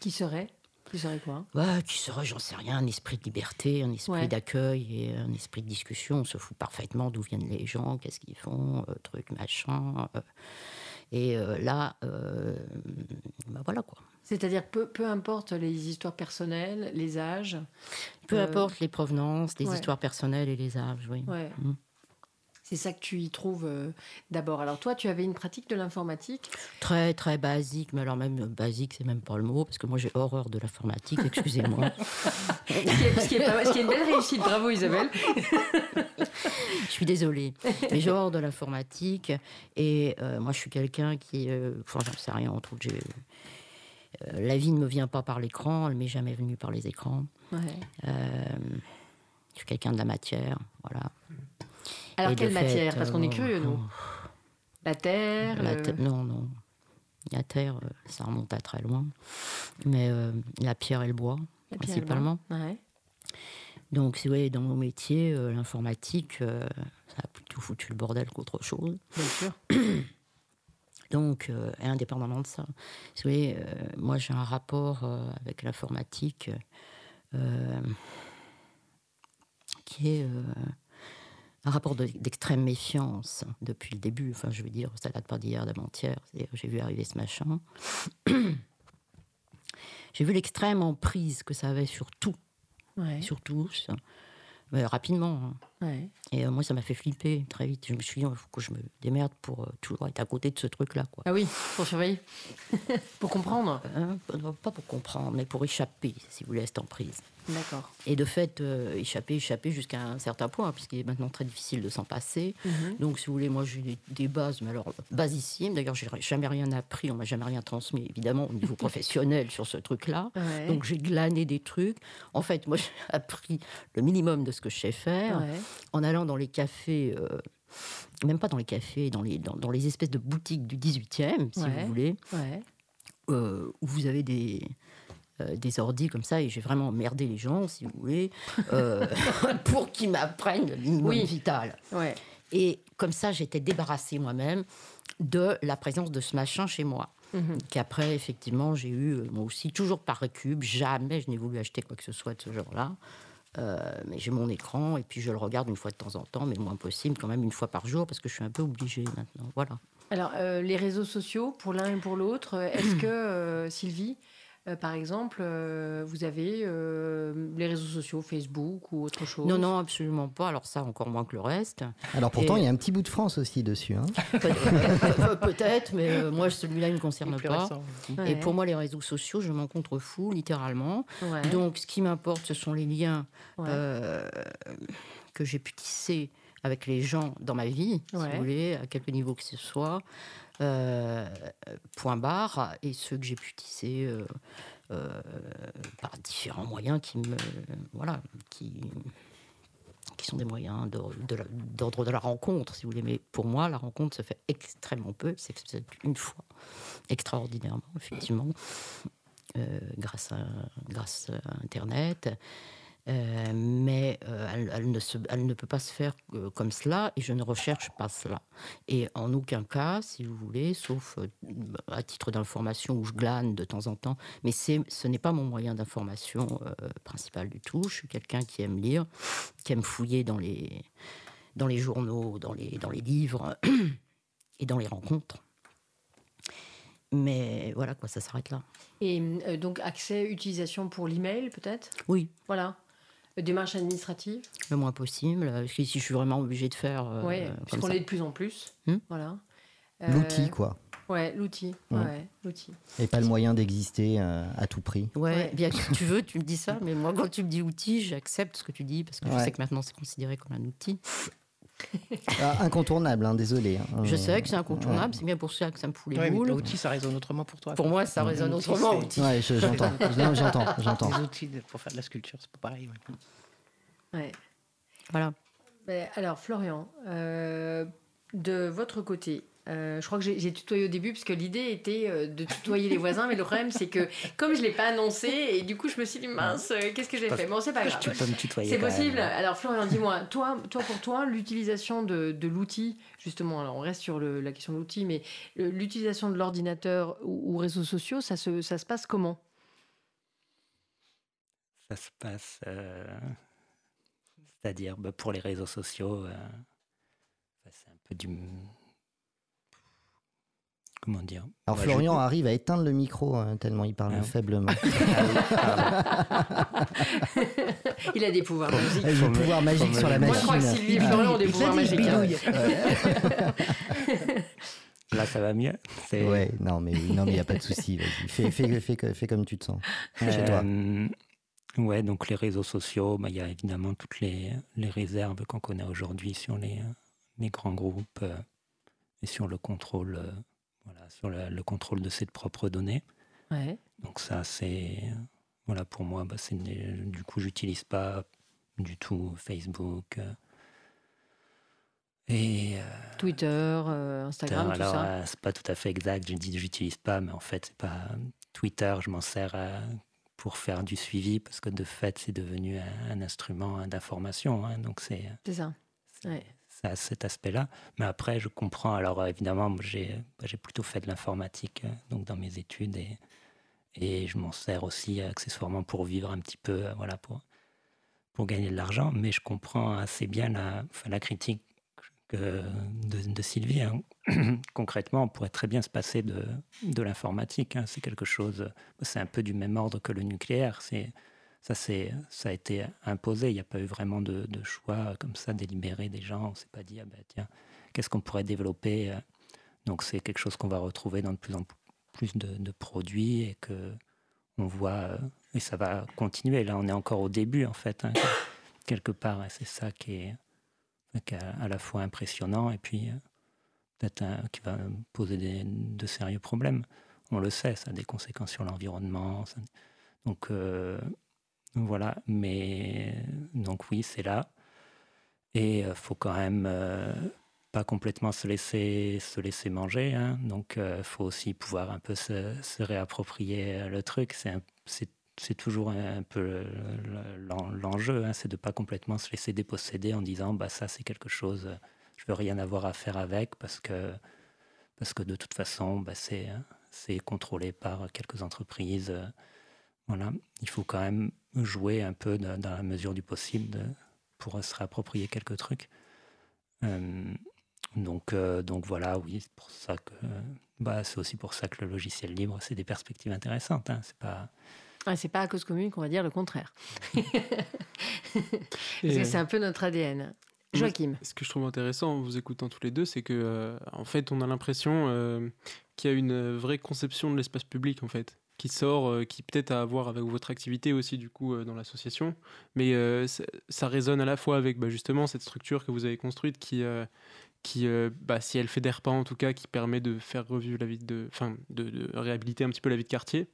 Qui serait? Qui serait quoi? Ouais, qui serait, j'en sais rien, un esprit de liberté, un esprit Ouais. d'accueil et un esprit de discussion. On se fout parfaitement d'où viennent les gens, qu'est-ce qu'ils font, euh, truc, machin. euh. et euh, là, euh, bah voilà quoi. C'est-à-dire, peu, peu importe les histoires personnelles, les âges. Peu Euh, importe les provenances, les ouais. histoires personnelles et les âges, oui. Ouais. C'est ça que tu y trouves euh, d'abord. Alors, toi, tu avais une pratique de l'informatique? Très, très basique, mais alors même euh, basique, c'est même pas le mot, parce que moi j'ai horreur de l'informatique, excusez-moi. ce, qui est, ce qui une belle réussite. Bravo, Isabelle. Je suis désolée. Mais j'ai horreur de l'informatique. Et euh, moi, je suis quelqu'un qui. euh, Enfin, j'en sais rien. On trouve que j'ai. la vie ne me vient pas par l'écran, elle m'est jamais venue par les écrans. Ouais. Euh, je suis quelqu'un de la matière, voilà. Alors, Et quelle fait, matière? Parce qu'on est euh, curieux, nous. La terre La te- Non, non. La terre, euh, ça remonte à très loin. Mais euh, la pierre et le bois, la principalement. Ouais. Donc, si vous voyez, dans mon métier, euh, l'informatique, euh, ça a plutôt foutu le bordel qu'autre chose. Bien sûr. Donc, euh, indépendamment de ça, si vous voyez, moi j'ai un rapport avec l'informatique qui est un rapport de- d'extrême méfiance depuis le début. Enfin, je veux dire, ça date pas d'hier, d'avant-hier. J'ai vu arriver ce machin. j'ai vu l'extrême emprise que ça avait sur tout, Ouais. sur tous, mais rapidement. hein. Ouais. Et euh, moi, ça m'a fait flipper très vite. Je me suis dit, il faut que je me démerde pour euh, toujours être à côté de ce truc-là. quoi. Ah oui, pour surveiller. pour comprendre. Hein, pas pour comprendre, mais pour échapper, si vous voulez, à cette emprise. D'accord. Et de fait, euh, échapper, échapper jusqu'à un certain point, puisqu'il est maintenant très difficile de s'en passer. Mhm. Donc, si vous voulez, moi, j'ai des, des bases, mais alors, basissimes. D'ailleurs, j'ai jamais rien appris, on m'a jamais rien transmis, évidemment, au niveau professionnel sur ce truc-là. Ouais. Donc, j'ai glané des trucs. En fait, moi, j'ai appris le minimum de ce que je sais faire Ouais. En allant dans les cafés, euh, même pas dans les cafés, dans les, dans, dans les espèces de boutiques du 18e, si Ouais. vous voulez, Ouais. euh, où vous avez des, euh, des ordis comme ça, et j'ai vraiment emmerdé les gens, si vous voulez, euh, pour qu'ils m'apprennent Oui. vital. Ouais. Et comme ça, j'étais débarrassée moi-même de la présence de ce machin chez moi. Mhm. Qu'après, effectivement, j'ai eu, moi aussi, toujours par récup, jamais je n'ai voulu acheter quoi que ce soit de ce genre-là. Euh, mais j'ai mon écran et puis je le regarde une fois de temps en temps, mais le moins possible, quand même une fois par jour, parce que je suis un peu obligée maintenant. Voilà. Alors, euh, les réseaux sociaux, pour l'un et pour l'autre, est-ce que, euh, Sylvie, euh, par exemple, euh, vous avez euh, les réseaux sociaux, Facebook ou autre chose Non, non, absolument pas. Alors ça, encore moins que le reste. Alors pourtant, Et- il y a un petit bout de France aussi dessus. hein. Pe- Peut-être, mais euh, moi, celui-là, il ne me concerne pas. récent. Ouais. Et pour moi, les réseaux sociaux, je m'en contrefous, littéralement. Ouais. Donc, ce qui m'importe, ce sont les liens Ouais. euh, que j'ai pu tisser avec les gens dans ma vie, si vous voulez, à quelque niveau que ce soit. Euh, point barre, et ceux que j'ai pu tisser euh, par différents moyens qui me. Voilà, qui sont des moyens d'ordre de, la rencontre, si vous voulez. Mais pour moi, la rencontre se fait extrêmement peu. C'est une fois, extraordinairement, effectivement, euh, grâce, grâce à Internet. Euh, mais euh, elle, ne elle, ne peut pas se faire euh, comme cela et je ne recherche pas cela. Et en aucun cas, si vous voulez, sauf à titre d'information où je glane de temps en temps, mais ce n'est pas mon moyen d'information principal du tout. Je suis quelqu'un qui aime lire, qui aime fouiller dans les, dans les journaux, dans les, dans les livres et dans les rencontres. Mais voilà, quoi, ça s'arrête là. Et donc, accès, utilisation pour l'email, peut-être? Oui. Voilà. Démarche administrative Le moins possible. Euh, si je suis vraiment obligée de faire. Euh, oui, puisqu'on est de plus en plus. Hmm voilà. Euh, l'outil, quoi. Ouais, l'outil. Ouais, l'outil. Et pas le moyen d'exister à tout prix. Ouais, bien que tu veux, tu me dis ça, mais moi, quand tu me dis outil, j'accepte ce que tu dis parce que je sais que maintenant c'est considéré comme un outil. Ah, incontournable, hein, désolé. Hein. Je sais que c'est incontournable, c'est bien pour ça que ça me fout les ouais, boules. outil, ça résonne autrement pour toi. Pour moi, ça résonne autrement. Ouais, j'entends, j'entends, j'entends. Les outils pour faire de la sculpture, c'est pas pareil. Ouais. Voilà. alors, Florian, euh, de votre côté, euh, je crois que j'ai tutoyé au début parce que l'idée était euh, de tutoyer les voisins, mais le problème c'est que comme je l'ai pas annoncé et du coup je me suis dit mince, euh, qu'est-ce que j'ai fait? Bon, c'est pas grave. C'est possible. Alors Florian, dis-moi, toi, toi pour toi, l'utilisation de, de l'outil, justement, alors on reste sur le, la question de l'outil, mais l'utilisation de l'ordinateur ou, réseaux sociaux, ça se, ça se passe comment? Ça se passe, c'est-à-dire bah, pour les réseaux sociaux, c'est un peu du comment dire Alors Florian arrive à éteindre le micro hein, tellement il parle ah faiblement. il a des pouvoirs magiques. Il a des pouvoirs magiques sur la machine. Moi je crois que Sylvie et Florian ont des pouvoirs magiques. Hein. Là, ça va mieux. Ouais, non, mais non, mais il n'y a pas de souci. Fais, fais, fais, fais, comme tu te sens. Chez toi. Euh, ouais, donc les réseaux sociaux, bah, il y a évidemment toutes les, les réserves qu'on connaît aujourd'hui sur les, les grands groupes euh, et sur le contrôle euh, voilà, sur le, contrôle de ses propres données. Donc ça, c'est voilà pour moi, bah, c'est du coup, j'utilise pas du tout Facebook. Euh, et euh, Twitter, euh, Instagram, tout ça. c'est pas tout à fait exact. Je dis j'utilise pas, mais en fait c'est pas Twitter. Je m'en sers pour faire du suivi parce que de fait c'est devenu un, instrument d'information. Hein, donc c'est. C'est ça. Ouais ça cet aspect-là. Mais après, je comprends. Alors, euh, évidemment, j'ai plutôt fait de l'informatique euh, donc dans mes études et, et je m'en sers aussi accessoirement pour vivre un petit peu, euh, voilà, pour, pour gagner de l'argent. Mais je comprends assez bien la, la critique que de, Sylvie. Hein. Concrètement, on pourrait très bien se passer de, de l'informatique. Hein. C'est quelque chose, c'est un peu du même ordre que le nucléaire. Ça, ça a été imposé. Il n'y a pas eu vraiment de, choix comme ça délibéré des gens. On s'est pas dit, ah ben, tiens, qu'est-ce qu'on pourrait développer euh? Donc c'est quelque chose qu'on va retrouver dans de plus en plus de, produits et que on voit, euh, et ça va continuer. Là, on est encore au début, en fait, hein, quelque part. C'est ça qui est, à la fois impressionnant et puis euh, peut-être qui va poser de sérieux problèmes. On le sait, ça a des conséquences sur l'environnement. Donc, voilà, mais donc oui, c'est là. Et il euh, faut quand même euh, pas complètement se laisser, se laisser manger. Hein. Donc il euh, faut aussi pouvoir un peu se, réapproprier le truc. C'est toujours un peu l'enjeu, hein, c'est de pas complètement se laisser déposséder en disant bah ça c'est quelque chose, je veux rien avoir à faire avec parce que parce que de toute façon bah, c'est contrôlé par quelques entreprises. Voilà, il faut quand même jouer un peu dans, la mesure du possible pour se réapproprier quelques trucs. Euh, donc, euh, donc voilà, oui, c'est pour ça que bah, c'est aussi pour ça que le logiciel libre, c'est des perspectives intéressantes. Hein, c'est pas ah, c'est pas à cause commune qu'on va dire le contraire. Parce que c'est un peu notre ADN. Joachim. Ce que je trouve intéressant en vous écoutant tous les deux, c'est que euh, en fait, on a l'impression qu'il y a une vraie conception de l'espace public en fait qui sort, euh, qui peut-être a à voir avec votre activité aussi du coup euh, dans l'association, mais euh, ça, résonne à la fois avec bah, justement cette structure que vous avez construite qui, qui bah, si elle fédère pas en tout cas, qui permet de faire revivre la vie de, enfin de, réhabiliter un petit peu la vie de quartier.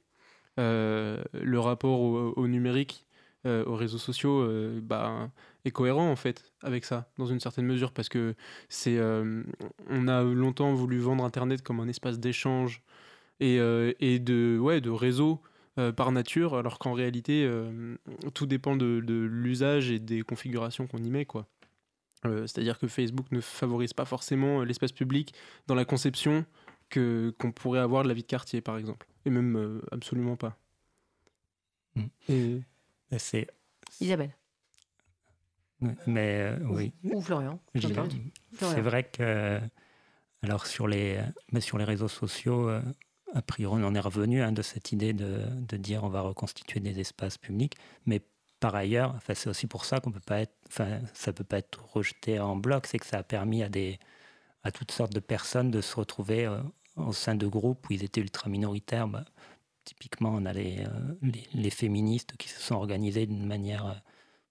le rapport au, numérique, aux réseaux sociaux, bah, est cohérent en fait avec ça, dans une certaine mesure, parce que c'est, on a longtemps voulu vendre Internet comme un espace d'échange et, et de, ouais, de réseau euh, par nature, alors qu'en réalité, euh, tout dépend de, l'usage et des configurations qu'on y met. quoi. Euh, c'est-à-dire que Facebook ne favorise pas forcément l'espace public dans la conception que, qu'on pourrait avoir de la vie de quartier, par exemple. Et même absolument pas. Hmm. Et... C'est... Isabelle. Mais oui. Ou Florian. C'est vrai que alors sur les, mais sur les réseaux sociaux, a priori, on en est revenu hein, de cette idée de, dire on va reconstituer des espaces publics, mais par ailleurs, enfin, c'est aussi pour ça qu'on peut pas être, enfin, ça peut pas être rejeté en bloc, c'est que ça a permis à des, à toutes sortes de personnes de se retrouver euh, au sein de groupes où ils étaient ultra minoritaires. Bah, typiquement, on a les, euh, les, féministes qui se sont organisés d'une manière euh,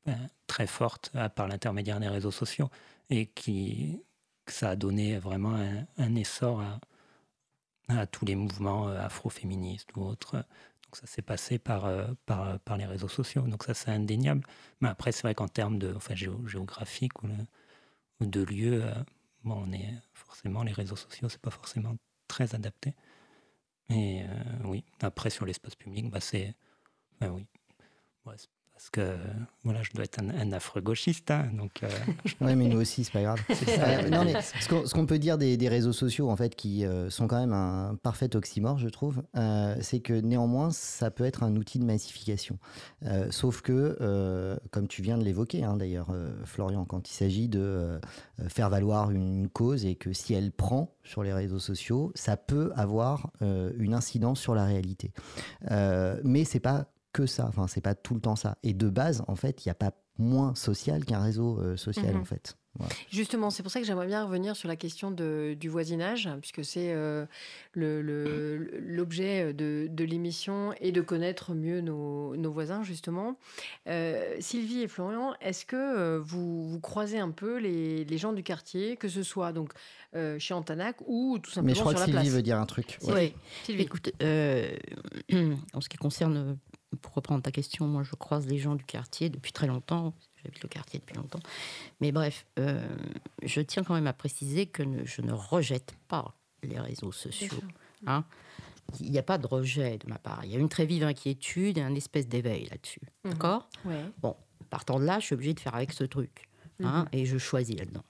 ben, très forte par l'intermédiaire des réseaux sociaux et qui ça a donné vraiment un essor à, à tous les mouvements euh, afro-féministes ou autres. Donc ça s'est passé par, euh, par, par, les réseaux sociaux. Donc ça, c'est indéniable. Mais après, c'est vrai qu'en termes de, enfin, géographique ou, de lieu, euh, bon, on est forcément, les réseaux sociaux, c'est pas forcément très adapté. Et oui, après, sur l'espace public, bah, c'est... Ben oui. Ouais, parce que voilà, je dois être un, affreux gauchiste. Hein, donc, euh, Oui, mais nous aussi, c'est pas grave. non, mais ce qu'on peut dire des, réseaux sociaux, en fait, qui euh, sont quand même un parfait oxymore, je trouve, euh, c'est que néanmoins, ça peut être un outil de massification. sauf que, comme tu viens de l'évoquer, hein, d'ailleurs, Florian, quand il s'agit de faire valoir une cause et que si elle prend sur les réseaux sociaux, ça peut avoir une incidence sur la réalité. mais c'est pas que ça. Enfin, c'est pas tout le temps ça. Et de base, en fait, il n'y a pas moins social qu'un réseau euh, social, en mhm. fait. Justement, c'est pour ça que j'aimerais bien revenir sur la question de, du voisinage, puisque c'est euh, l'objet de, de l'émission et de connaître mieux nos, nos voisins, justement. Euh, Sylvie et Florian, est-ce que vous, vous, croisez un peu les, les, gens du quartier, que ce soit donc chez Antanac ou tout simplement Mais je crois que Sylvie veut dire un truc. Oui, Sylvie. écoute, en ce qui concerne pour reprendre ta question, moi je croise les gens du quartier depuis très longtemps. J'habite le quartier depuis longtemps. Mais bref, euh, je tiens quand même à préciser que je ne rejette pas les réseaux sociaux. Hein. Il n'y a pas de rejet de ma part. Il y a une très vive inquiétude et un espèce d'éveil là-dessus. Mhm. D'accord? Bon, partant de là, je suis obligée de faire avec ce truc. Hein, mhm. Et je choisis là-dedans.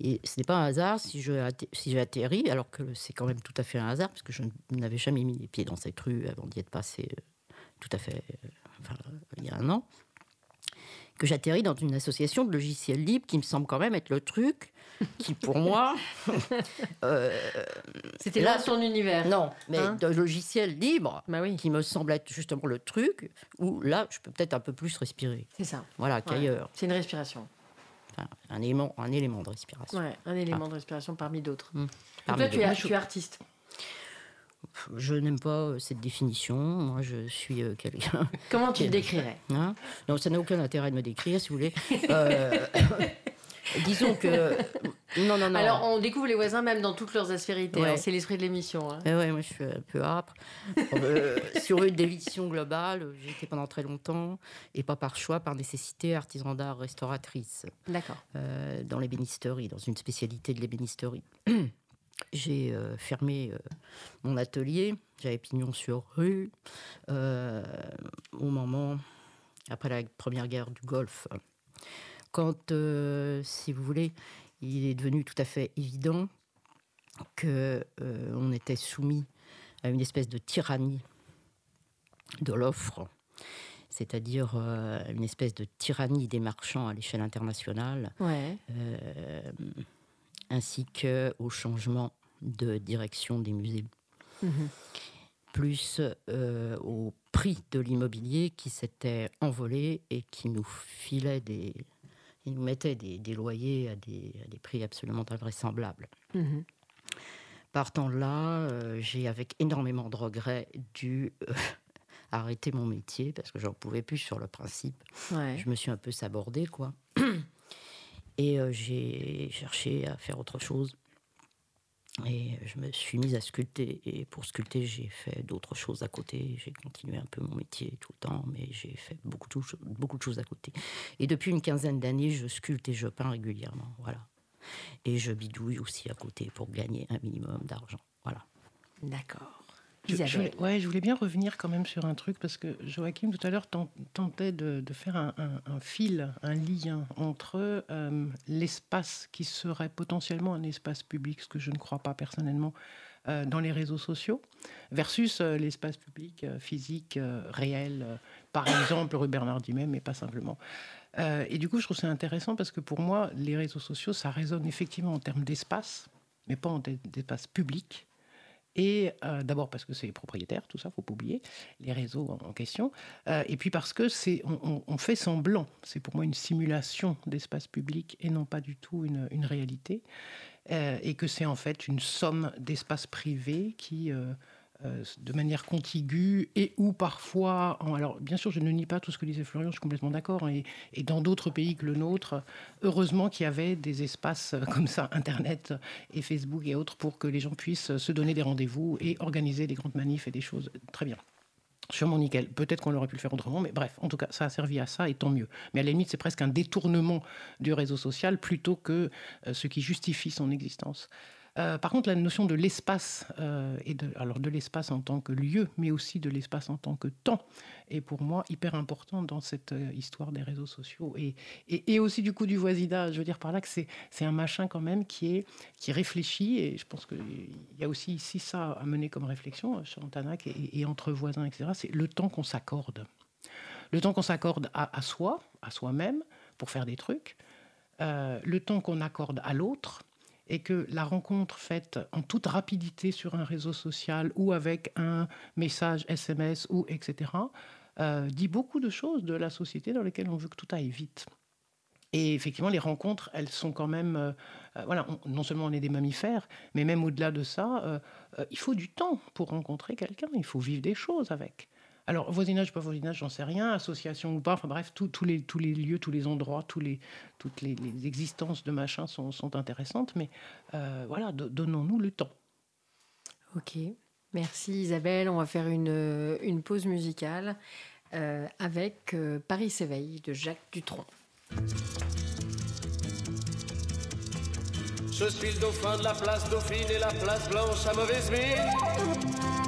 Et ce n'est pas un hasard si j'ai atterri, alors que c'est quand même tout à fait un hasard, parce que je n'avais jamais mis les pieds dans cette rue avant d'y être passé euh, tout à fait, euh, enfin, il y a un an, que j'atterris dans une association de logiciels libres qui me semble quand même être le truc qui, pour moi. Euh, C'était là son univers. Non, mais hein de logiciels libres bah oui. qui me semble être justement le truc où là, je peux peut-être un peu plus respirer. C'est ça. Voilà, qu'ailleurs. C'est une respiration. Enfin, un, élément, un élément de respiration. Ouais, un élément ah. de respiration parmi d'autres. Mmh. toi, tu es, tu es artiste. Je n'aime pas euh, cette définition. Moi, je suis euh, quelqu'un. Comment tu le décrirais hein? Non, ça n'a aucun intérêt de me décrire, si vous voulez. Euh, disons que. Non, non, non. Alors, on découvre les voisins même dans toutes leurs aspérités. Hein. C'est l'esprit de l'émission. Hein. Eh ouais, moi, je suis un peu âpre. sur une définition globale, j'ai été pendant très longtemps, et pas par choix, par nécessité, artisan d'art restauratrice. D'accord. dans l'ébénisterie, dans une spécialité de l'ébénisterie j'ai euh, fermé euh, mon atelier, j'avais pignon sur rue, euh, au moment, après la première guerre du Golfe, quand, si vous voulez, il est devenu tout à fait évident que on était soumis à une espèce de tyrannie de l'offre, c'est-à-dire une espèce de tyrannie des marchands à l'échelle internationale. Ouais ainsi qu'au changement de direction des musées. Mhm. Plus euh, au prix de l'immobilier qui s'était envolé et qui nous filait des. Il nous mettait des, loyers à des, prix absolument invraisemblables. Mhm. Partant de là, euh, j'ai avec énormément de regrets dû euh, arrêter mon métier parce que j'en pouvais plus sur le principe. Je me suis un peu sabordée, quoi. Et euh, j'ai cherché à faire autre chose. Et je me suis mise à sculpter. Et pour sculpter, j'ai fait d'autres choses à côté. J'ai continué un peu mon métier tout le temps, mais j'ai fait beaucoup de, beaucoup de choses à côté. Et depuis une quinzaine d'années, je sculpte et je peins régulièrement. Voilà. Et je bidouille aussi à côté pour gagner un minimum d'argent. Voilà. D'accord. Je, ouais, je voulais bien revenir quand même sur un truc parce que Joachim tout à l'heure tentait de, faire un, fil, un lien entre euh, l'espace qui serait potentiellement un espace public, ce que je ne crois pas personnellement, euh, dans les réseaux sociaux, versus euh, l'espace public physique réel, par exemple rue Bernard même, mais pas simplement. et du coup, je trouve ça intéressant parce que pour moi, les réseaux sociaux, ça résonne effectivement en termes d'espace, mais pas en d'espace public. Et euh, d'abord parce que c'est propriétaire, tout ça, faut pas oublier, les réseaux en, question. Euh, et puis parce que c'est, on, fait semblant. C'est pour moi une simulation d'espace public et non pas du tout une, réalité. Euh, et que c'est en fait une somme d'espaces privés qui de manière contiguë et ou parfois. alors, bien sûr, je ne nie pas tout ce que disait Florian, je suis complètement d'accord. Hein, et, dans d'autres pays que le nôtre, heureusement qu'il y avait des espaces euh, comme ça, Internet et Facebook et autres, pour que les gens puissent se donner des rendez-vous et organiser des grandes manifs et des choses. Très bien. Sûrement nickel. Peut-être qu'on aurait pu le faire autrement, mais bref, en tout cas, ça a servi à ça et tant mieux. Mais à la limite, c'est presque un détournement du réseau social plutôt que euh, ce qui justifie son existence. Euh, par contre, la notion de l'espace, euh, et de, alors de l'espace en tant que lieu, mais aussi de l'espace en tant que temps, est pour moi hyper important dans cette euh, histoire des réseaux sociaux. Et, et, aussi du coup du voisinage. Je veux dire par là que c'est, un machin quand même qui, est, qui réfléchit, et je pense qu'il y a aussi ici ça à mener comme réflexion, sur Antanac et, entre voisins, etc. C'est le temps qu'on s'accorde. Le temps qu'on s'accorde à soi, à soi-même, pour faire des trucs. le temps qu'on accorde à l'autre et que la rencontre faite en toute rapidité sur un réseau social ou avec un message SMS ou etc. Euh, dit beaucoup de choses de la société dans laquelle on veut que tout aille vite. Et effectivement, les rencontres, elles sont quand même, euh, euh, voilà, non seulement on est des mammifères, mais même au-delà de ça, il faut du temps pour rencontrer quelqu'un. Il faut vivre des choses avec. Alors, voisinage, pas voisinage, j'en sais rien, association ou pas, enfin bref, tous, les, tous les lieux, tous les endroits, tous les, toutes les, existences de machin sont, sont intéressantes, mais euh, voilà, donnons-nous le temps. Ok, merci Isabelle. On va faire une, une pause musicale euh, avec euh, Paris s'éveille de Jacques Dutronc. Je suis le dauphin de la place Dauphine et la place Blanche à mauvaise mine.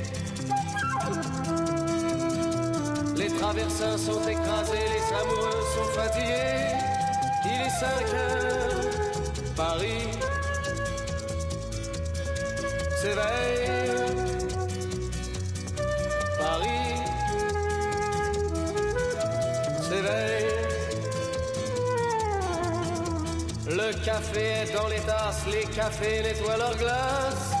Traversins sont écrasés, les amoureux sont fatigués. Il est 5 heures, Paris s'éveille. Paris s'éveille. Le café est dans les tasses, les cafés nettoient leurs glaces.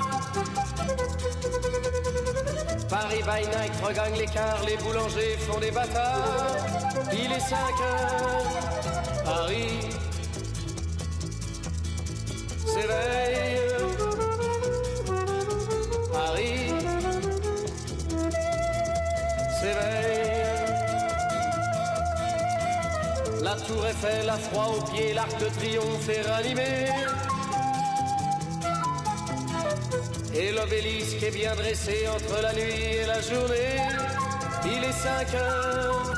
Paris by night regagne l'écart, les boulangers font des bâtards. Il est 5 heures, Paris s'éveille. Paris s'éveille. La tour Eiffel, la froid aux pieds, l'arc de triomphe est ranimé. Et l'obélisque est bien dressé entre la nuit et la journée. Il est 5 heures,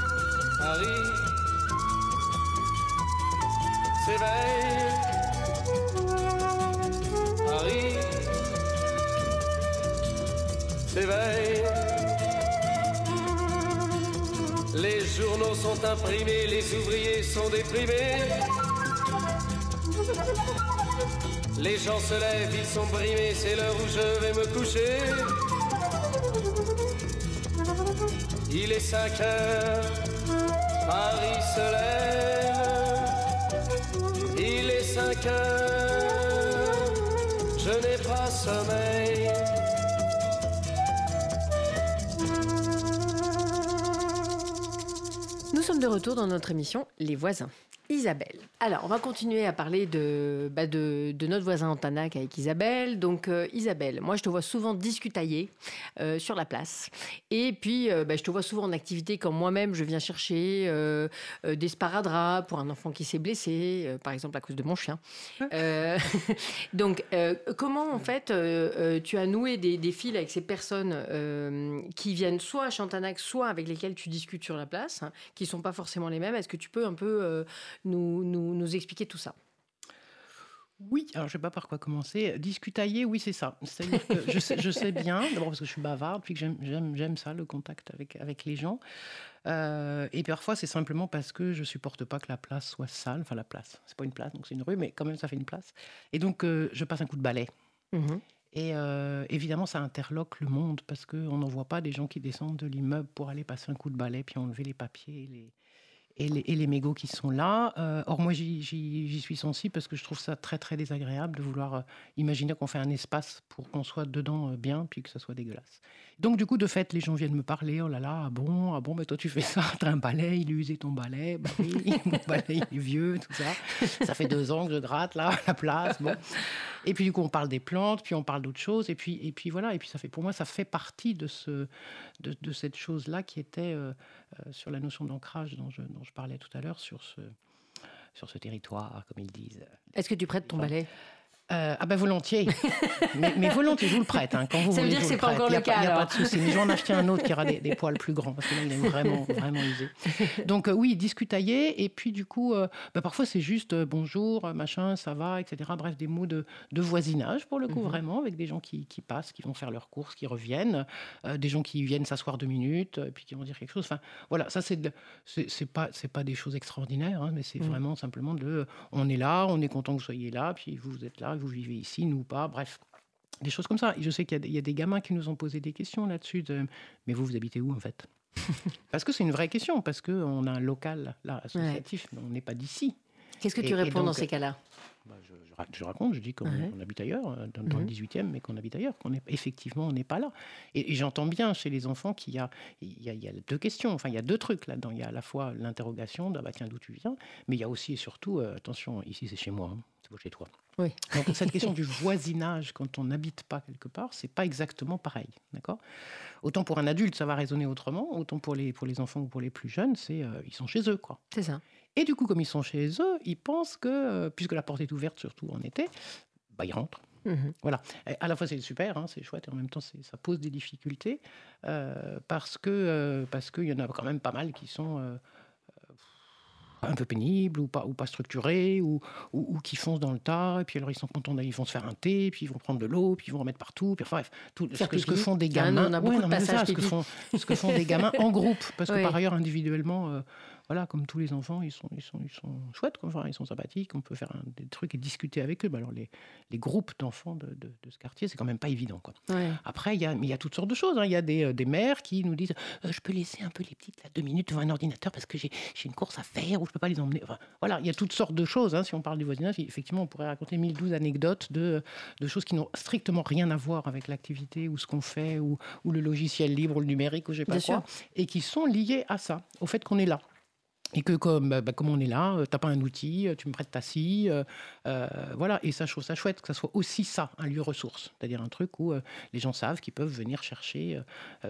Paris s'éveille. Paris s'éveille. Les journaux sont imprimés, les ouvriers sont déprimés. Les gens se lèvent, ils sont brimés, c'est l'heure où je vais me coucher. Il est 5 heures, Paris se lève. Il est 5 heures, je n'ai pas sommeil. Nous sommes de retour dans notre émission Les voisins. Isabelle. Alors, on va continuer à parler de, bah, de, de, notre voisin Antanac avec Isabelle. Donc, euh, Isabelle, moi, je te vois souvent discutailler euh, sur la place. Et puis, euh, bah, je te vois souvent en activité quand moi-même, je viens chercher des sparadraps pour un enfant qui s'est blessé, par exemple à cause de mon chien. Donc, comment, en fait, tu as noué des, des fils avec ces personnes qui viennent soit à Chantanac, soit avec lesquelles tu discutes sur la place, hein, qui ne sont pas forcément les mêmes? Est-ce que tu peux un peu euh, nous, nous, nous expliquer tout ça Oui, alors je ne sais pas par quoi commencer. Discutailler, oui, c'est ça. C'est-à-dire que je sais, je sais bien, d'abord parce que je suis bavarde, puis que j'aime- j'aime j'aime ça, le contact avec, avec les gens. Euh, et parfois, c'est simplement parce que je supporte pas que la place soit sale. Enfin, la place, c'est pas une place, donc c'est une rue, mais quand même, ça fait une place. Et donc, euh, je passe un coup de balai. Mhm. Et euh, évidemment, ça interloque le monde parce qu'on n'en voit pas des gens qui descendent de l'immeuble pour aller passer un coup de balai puis enlever les papiers les, et les, et mégots qui sont là. Euh, or, moi, j'y- suis sensible parce que je trouve ça très, très désagréable de vouloir euh, imaginer qu'on fait un espace pour qu'on soit dedans euh, bien puis que ça soit dégueulasse. Donc, du coup, de fait, les gens viennent me parler. Oh là là, ah bon, ah bon, mais toi, tu fais ça. T'as un balai, il est usé ton balai. Bah mon balai, il est vieux, tout ça. Ça fait deux ans que je gratte là, à la place. Bon. Et puis du coup, on parle des plantes, puis on parle d'autres choses, et puis et puis voilà. Et puis ça fait pour moi, ça fait partie de ce de, de cette chose là qui était euh, euh, sur la notion d'ancrage dont je, dont je parlais tout à l'heure sur ce sur ce territoire, comme ils disent. Est-ce que tu prêtes ton balai? Euh, ah ben volontiers, mais, mais volontiers, je vous le prête. hein, quand vous Ça veut dire que vous c'est pas prête. encore le cas, Il n'y a pas de souci. Mais je vais en acheter un autre qui aura des, des poils plus grands, parce que là, il est vraiment, vraiment usé. Donc euh, oui, discutailler, et puis du coup, euh, bah, parfois c'est juste euh, bonjour, machin, ça va, etc. Bref, des mots de, de voisinage, pour le coup, Mhm. vraiment, avec des gens qui, qui passent, qui vont faire leurs courses, qui reviennent, des gens qui viennent s'asseoir deux minutes, euh, puis qui vont dire quelque chose. Enfin, voilà, ça c'est c'est pas pas des choses extraordinaires, hein, mais c'est Mhm. vraiment simplement de on est là, on est content que vous soyez là, puis vous êtes là, vous vivez ici, nous pas, bref. Des choses comme ça. Et je sais qu'il y a des- il y, a des gamins qui nous ont posé des questions là-dessus. de, mais vous, vous habitez où en fait? Parce que c'est une vraie question, parce qu'on a un local là, associatif, mais on n'est pas d'ici. Qu'est-ce que tu et réponds dans donc, ces cas-là? Bah, je, je ra- je raconte, je dis qu'on Ouais. habite ailleurs, euh, dans, le Mhm. 18e, mais qu'on habite ailleurs, qu'on est effectivement on n'est pas là. Et, et j'entends bien chez les enfants qu'il y a, y, y deux questions, enfin il y a deux trucs là-dedans. Il y a à la fois l'interrogation ah bah tiens d'où tu viens, mais il y a aussi et surtout euh, attention ici c'est chez moi, hein, c'est pas chez toi. Oui. Donc cette question du voisinage quand on n'habite pas quelque part, c'est pas exactement pareil, d'accord? Autant pour un adulte ça va résonner autrement, autant pour les pour les enfants ou pour les plus jeunes, c'est euh, ils sont chez eux quoi. C'est ça. Et du coup, comme ils sont chez eux, ils pensent que, euh, puisque la porte est ouverte, surtout en été, bah, ils rentrent. Mhm. Voilà. Et à la fois, c'est super, hein, c'est chouette, et en même temps, c'est- ça pose des difficultés, euh, parce que euh, parce qu'il y en a quand même pas mal qui sont un peu pénibles, ou pas, ou pas structurés, ou, ou, ou qui foncent dans le tas, et puis alors ils sont contents ils vont se faire un thé, puis ils vont prendre de l'eau, puis ils vont en mettre partout, puis enfin, bref, tout ce que, ce que font des gamins. on a beaucoup de non, mais c'est passages ça, ce que font ce que font des gamins en groupe, parce que Oui. par ailleurs, individuellement, euh, voilà, comme tous les enfants, ils sont, ils sont, ils sont chouettes, quoi. Enfin, ils sont sympathiques, on peut faire un- des trucs et discuter avec eux. Mais alors, les, les groupes d'enfants de, de- de ce quartier, c'est quand même pas évident, quoi. Ouais. Après, il y a, y toutes sortes de choses. hein. Il y a des, euh, des mères qui nous disent Euh, Je peux laisser un peu les petites là, deux minutes devant un ordinateur parce que j'ai une course à faire ou je peux pas les emmener. Enfin, voilà, il y a toutes sortes de choses. hein. Si on parle du voisinage, effectivement, on pourrait raconter 1012 anecdotes de, de choses qui n'ont strictement rien à voir avec l'activité ou ce qu'on fait ou, ou le logiciel libre ou le numérique ou je sais pas Bien quoi, et qui sont liées à ça, au fait qu'on est là. Et que comme, bah, bah, on est là, euh, t'as pas un outil, euh, tu me prêtes ta scie, euh, euh, voilà. Et ça, je trouve ça chouette que ça soit aussi ça, un lieu ressource, c'est-à-dire un truc où les gens savent qu'ils peuvent venir chercher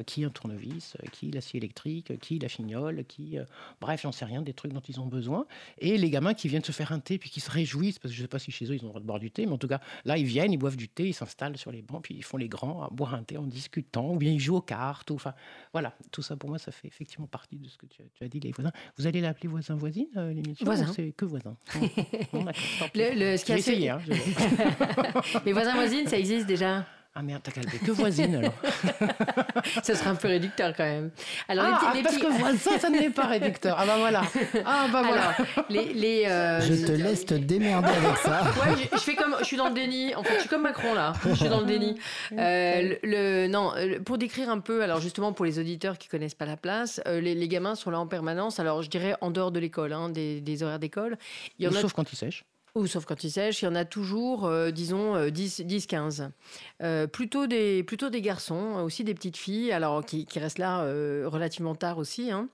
qui un tournevis, qui la scie électrique, qui la chignole, qui, bref, j'en sais rien, des trucs dont ils ont besoin. Et les gamins qui viennent se faire un thé puis qui se réjouissent, parce que je sais pas si chez eux ils ont le droit de boire du thé, mais en tout cas là ils viennent, ils boivent du thé, ils s'installent sur les bancs, puis ils font les grands à boire un thé en discutant, ou bien ils jouent aux cartes, enfin voilà, tout ça pour moi ça fait effectivement partie de ce que tu as, tu as dit les voisins. Vous allez l'appeler voisin voisine euh, l'émission Voisin. C'est que voisin. Bon. Le- le- ce qui est essayer. hein, Les voisins voisines, ça existe déjà? Ah merde, t'as calmé que voisine alors. ça serait un peu réducteur quand même. Alors, ah, les, parce que voisin, ça n'est pas réducteur. Ah bah voilà. Ah bah voilà. les, les, euh, je te laisse te démerder avec ça. Ouais, je, fais comme, je suis dans le déni. En fait, je suis comme Macron là. Je suis dans le déni. Euh, le, non, pour décrire un peu, alors justement pour les auditeurs qui connaissent pas la place, euh, les, les, gamins sont là en permanence. Alors je dirais en dehors de l'école, hein, des, des, horaires d'école. Il y en a... Sauf quand ils sèchent. Ou sauf quand il sèche, il y en a toujours, euh, disons, 10-15. Euh, euh, plutôt, des, plutôt des garçons, aussi des petites filles, alors qui, qui restent là relativement tard aussi. Hein,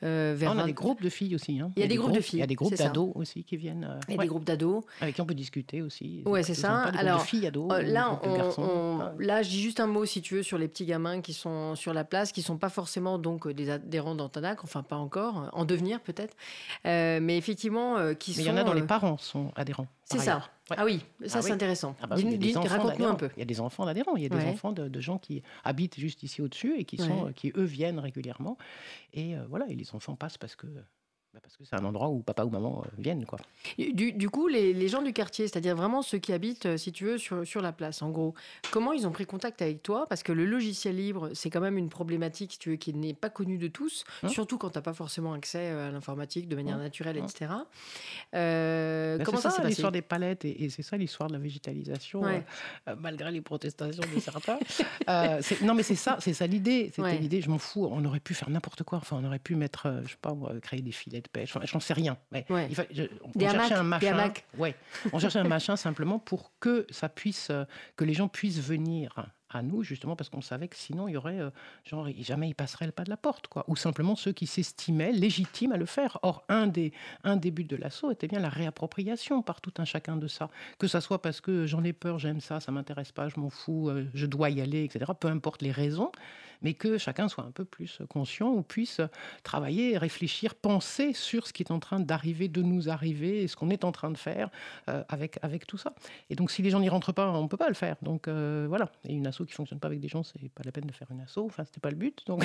vers ah, on a des groupes de filles aussi. Hein. Il y a, des, groupes, de filles. Il y a des groupes d'ados aussi qui viennent. il y a des groupes d'ados. Avec qui on peut discuter aussi. Oui, c'est ça. Alors, de filles, ados, là, on, là, je dis juste un mot, si tu veux, sur les petits gamins qui sont sur la place, qui ne sont pas forcément donc des adhérents d'Antanac, enfin pas encore, en devenir peut-être. mais effectivement, qui mais sont. il y en a dont les parents sont adhérents. C'est ça. Ah oui, ça ah c'est intéressant. Ah bah Raconte-nous un peu. Il y a des enfants d'adhérents, il y a des enfants de, gens qui habitent juste ici au-dessus et qui, sont, qui eux viennent régulièrement. Et euh, voilà, et les enfants passent parce que bah, parce que c'est un endroit où papa ou maman euh, viennent. Quoi. Du, du coup, les, les, gens du quartier, c'est-à-dire vraiment ceux qui habitent, euh, si tu veux, sur, sur la place, en gros, comment ils ont pris contact avec toi? Parce que le logiciel libre, c'est quand même une problématique, si tu veux, qui n'est pas connue de tous, hein? surtout quand tu n'as pas forcément accès euh, à l'informatique de manière hein? naturelle, etc. Hein euh, comment ça, ça l'histoire des palettes, et, c'est ça l'histoire de la végétalisation, malgré les protestations de certains. non, mais c'est ça, c'est ça l'idée. C'était l'idée, je m'en fous, on aurait pu faire n'importe quoi. Enfin, on aurait pu mettre, je sais pas, créer des filets de pêche. J'en sais rien. Mais il on, cherchait un machin. Ouais, on cherchait un machin simplement pour que ça puisse, euh, que les gens puissent venir à nous, justement parce qu'on savait que sinon, il y aurait, euh, genre, jamais ils passeraient le pas de la porte, quoi. Ou simplement ceux qui s'estimaient légitimes à le faire. Or, un des, un des buts de l'assaut était bien la réappropriation par tout un chacun de ça. Que ça soit parce que j'en ai peur, j'aime ça, ça m'intéresse pas, je m'en fous, euh, je dois y aller, etc. Peu importe les raisons, mais que chacun soit un peu plus conscient ou puisse travailler, réfléchir, penser sur ce qui est en train d'arriver, de nous arriver, et ce qu'on est en train de faire euh, avec, avec tout ça. Et donc, si les gens n'y rentrent pas, on ne peut pas le faire. Donc, voilà. Et une asso qui fonctionne pas avec des gens, c'est pas la peine de faire une asso. Enfin, c'était pas le but. Donc,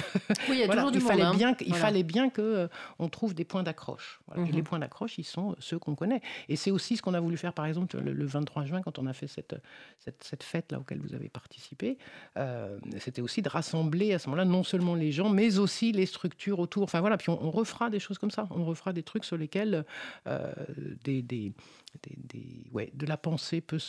oui, il y a toujours du fallait monde, bien, il fallait bien que euh, on trouve des points d'accroche. Et les mhm. points d'accroche, ils sont ceux qu'on connaît. Et c'est aussi ce qu'on a voulu faire, par exemple, le, 23 juin, quand on a fait cette, cette, cette fête là auquel vous avez participé. Euh, c'était aussi de rassembler à ce moment-là non seulement les gens, mais aussi les structures autour. Enfin voilà, puis on, refera des choses comme ça. On refera des trucs sur lesquels euh, de la pensée peut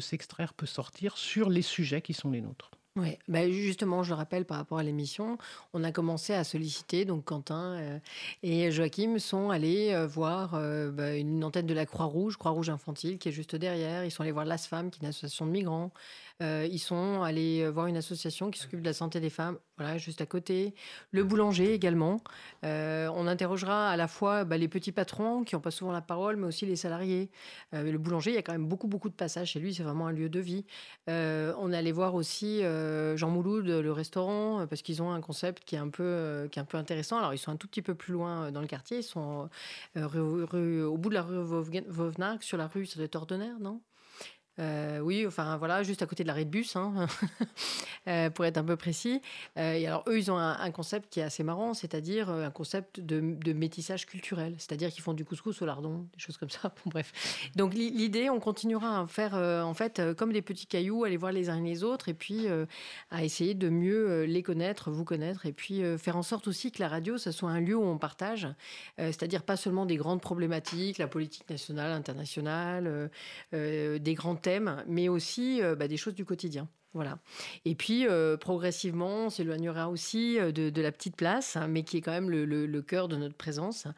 s'extraire, peut sortir sur les sujets qui sont les nôtres. Oui, bah justement, je le rappelle par rapport à l'émission, on a commencé à solliciter, donc Quentin euh, et Joachim sont allés euh, voir euh, bah, une antenne de la Croix-Rouge, Croix-Rouge infantile, qui est juste derrière. Ils sont allés voir l'ASFAM, qui est une association de migrants. Ils sont allés voir une association qui s'occupe de la santé des femmes, voilà, juste à côté. Le boulanger également. On interrogera à la fois bah, les petits patrons qui n'ont pas souvent la parole, mais aussi les salariés. le boulanger, il y a quand même beaucoup, beaucoup de passages chez lui. C'est vraiment un lieu de vie. on est allé voir aussi Jean Mouloud, le restaurant, parce qu'ils ont un concept qui est un peu, qui est un peu intéressant. Alors, ils sont un tout petit peu plus loin dans le quartier. Ils sont au bout de la rue Vauvenargues, sur la rue, ça doit être ordinaire, non? Euh, oui, enfin voilà, juste à côté de l'arrêt de bus, hein, euh, pour être un peu précis. Euh, et alors eux, ils ont un, concept qui est assez marrant, c'est-à-dire un concept de, métissage culturel, c'est-à-dire qu'ils font du couscous au lardon, des choses comme ça. Bon, bref. Donc l'idée, on continuera à faire en fait comme des petits cailloux, aller voir les uns et les autres, et puis à essayer de mieux les connaître, vous connaître, et puis faire en sorte aussi que la radio, ça soit un lieu où on partage, c'est-à-dire pas seulement des grandes problématiques, la politique nationale, internationale, des grands thèmes, mais aussi euh, bah, des choses du quotidien. Voilà. Et puis, euh, progressivement, on s'éloignera aussi euh, de, la petite place, hein, mais qui est quand même le, cœur de notre présence.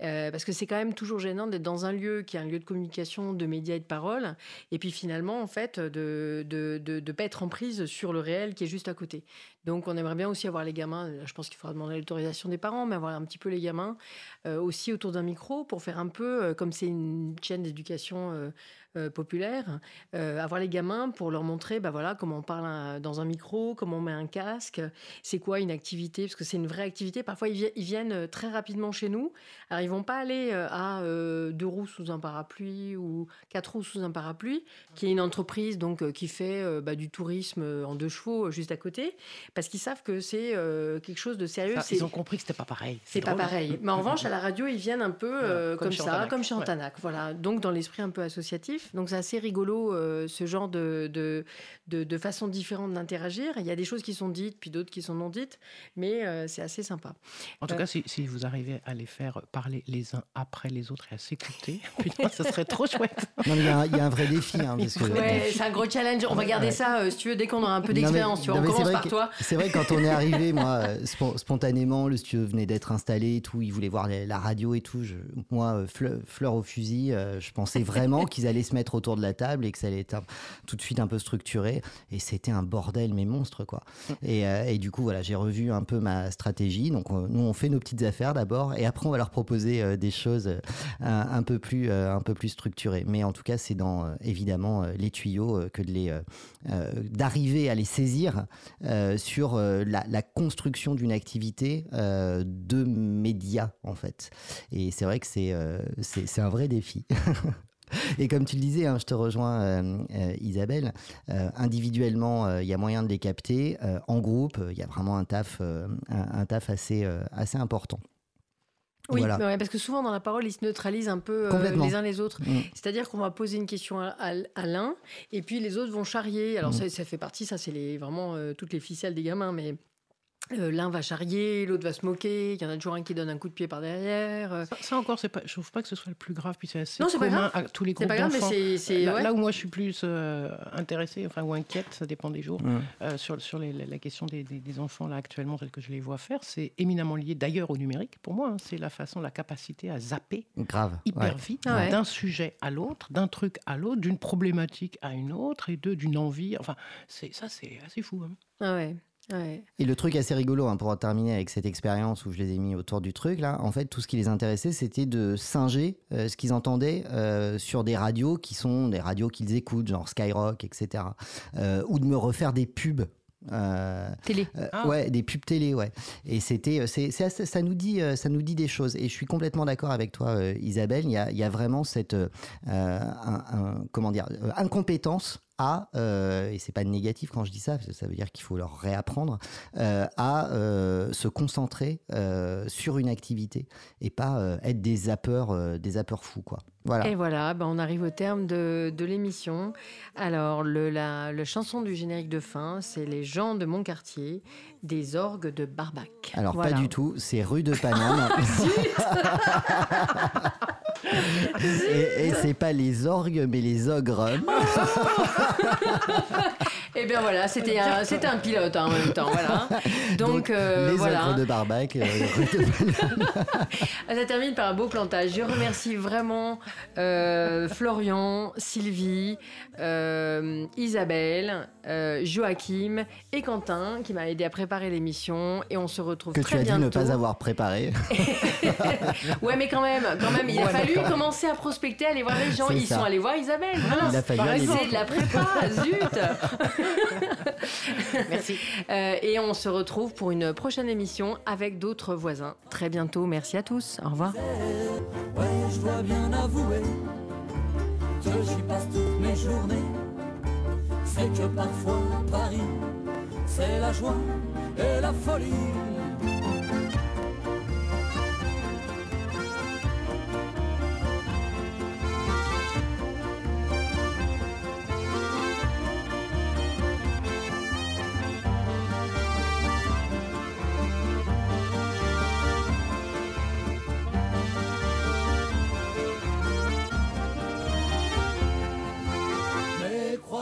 parce que c'est quand même toujours gênant d'être dans un lieu qui est un lieu de communication, de médias et de parole, et puis finalement, en fait, de ne pas être en prise sur le réel qui est juste à côté. Donc, on aimerait bien aussi avoir les gamins, je pense qu'il faudra demander l'autorisation des parents, mais avoir un petit peu les gamins aussi autour d'un micro pour faire un peu, comme c'est une chaîne d'éducation euh, populaire, euh, avoir les gamins pour leur montrer bah voilà, comment on parle dans un micro, comment on met un casque, c'est quoi une activité, parce que c'est une vraie activité. Parfois, ils, viennent euh, très rapidement chez nous. Alors, ils vont pas aller à deux roues sous un parapluie ou quatre roues sous un parapluie, qui est une entreprise donc qui fait bah, du tourisme en deux chevaux juste à côté, parce qu'ils savent que c'est quelque chose de sérieux. ils ont compris que c'était pas pareil. C'est pas pareil. Mais en revanche, à la radio, ils viennent un peu comme, ça, comme chez Antanac. Voilà. Donc, dans l'esprit un peu associatif. Donc c'est assez rigolo euh, ce genre de, de, de, façons différentes d'interagir. Il y a des choses qui sont dites, puis d'autres qui sont non dites, mais euh, c'est assez sympa. En tout cas, si, vous arrivez à les faire parler les uns après les autres et à s'écouter, putain, ça serait trop chouette. Non, il y, a un vrai défi. Hein, c'est un gros challenge. On va garder ça, si tu veux, dès qu'on aura un peu d'expérience. On commence par toi. C'est vrai que quand on est arrivé, moi, spontanément, le studio venait d'être installé et tout. Ils voulaient voir la radio et tout. Je, moi, fleur au fusil, je pensais vraiment qu'ils allaient se mettre autour de la table et que ça allait être tout de suite un peu structuré. Et c'était un bordel, mais monstre, quoi. Et, euh, et du coup, voilà, j'ai revu un peu ma stratégie. Donc, nous, on fait nos petites affaires d'abord, et après, on va leur proposer euh, des choses euh, un, peu plus, un peu plus structurées. Mais en tout cas, c'est dans évidemment les tuyaux que de les d'arriver à les saisir sur la, la, construction d'une activité de médias, en fait. Et c'est vrai que c'est c'est un vrai défi. Et comme tu le disais, hein, je te rejoins, euh, euh, Isabelle, euh, individuellement, il y a moyen de les capter. en groupe, il y a vraiment un taf, un, taf assez, assez important. Oui, parce que souvent dans la parole, ils se neutralisent un peu les uns les autres. Mm. C'est-à-dire qu'on va poser une question à, l'un et puis les autres vont charrier. Alors mm. ça, fait partie, ça c'est les, vraiment toutes les ficelles des gamins, mais l'un va charrier, l'autre va se moquer, il y en a toujours un qui donne un coup de pied par derrière. Euh. Ça, encore, pas, je trouve pas que ce soit le plus grave, puis c'est assez non, commun à tous les groupes d'enfants. Là, là, où moi je suis plus euh, intéressée, enfin ou inquiète, ça dépend des jours, sur, sur la question des, des, enfants là actuellement tels que je les vois faire, c'est éminemment lié d'ailleurs au numérique. Pour moi, hein. c'est la façon, la capacité à zapper grave, hyper vite ah d'un sujet à l'autre, d'un truc à l'autre, d'une problématique à une autre et d'une envie. Enfin, c'est ça, c'est assez fou. Hein. Ah ouais. Et le truc assez rigolo, hein, pour terminer avec cette expérience où je les ai mis autour du truc, là, en fait, tout ce qui les intéressait, c'était de singer euh, ce qu'ils entendaient euh, sur des radios qui sont des radios qu'ils écoutent, genre Skyrock, etc. Euh, ou de me refaire des pubs télé. Ah. Ouais, des pubs télé, ouais. Et c'était, c'est, ça nous dit, ça nous dit des choses. Et je suis complètement d'accord avec toi, Isabelle. Il y a, il y a vraiment cette, comment dire, incompétence à, euh, et c'est pas négatif quand je dis ça, ça veut dire qu'il faut leur réapprendre, euh, à euh, se concentrer sur une activité et pas être des zappeurs, des zappeurs fous, quoi. Voilà. Et voilà, ben on arrive au terme de, de l'émission. Alors, le, la, chanson du générique de fin, c'est Les gens de mon quartier, des orgues de Barbac. Alors, pas du tout, c'est rue de Paname. et, et c'est pas les orgues, mais les ogres. Et eh bien voilà, c'était un, c'était un pilote hein, en même temps. Voilà. Donc, euh, les voilà. de Barbac. Euh, Ça termine par un beau plantage. Je remercie vraiment euh, Florian, Sylvie, Isabelle, Joachim et Quentin qui m'a aidé à préparer l'émission. Et on se retrouve que très bientôt. Que tu as dit ne pas avoir préparé. ouais, mais quand même, quand même, il a fallu commencer à prospecter, aller voir les gens. Ils sont allés voir Isabelle. il a fallu C'est de la prépa, zut Merci. Euh, et on se retrouve pour une prochaine émission avec d'autres voisins. Très bientôt. Merci à tous. Au revoir. Ouais, je dois bien avouer que j'y passe toutes mes journées. C'est que parfois Paris, c'est la joie et la folie.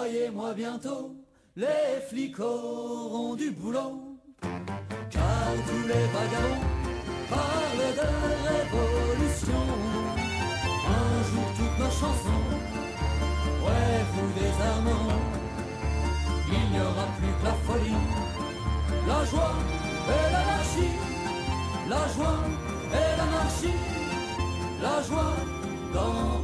Croyez-moi bientôt, les flics auront du boulot. Car tous les vagabonds parlent de révolution. Un jour toutes nos chansons, ouais vous désarmant. Il n'y aura plus que la folie, la joie et l'anarchie. La joie et l'anarchie, la joie dans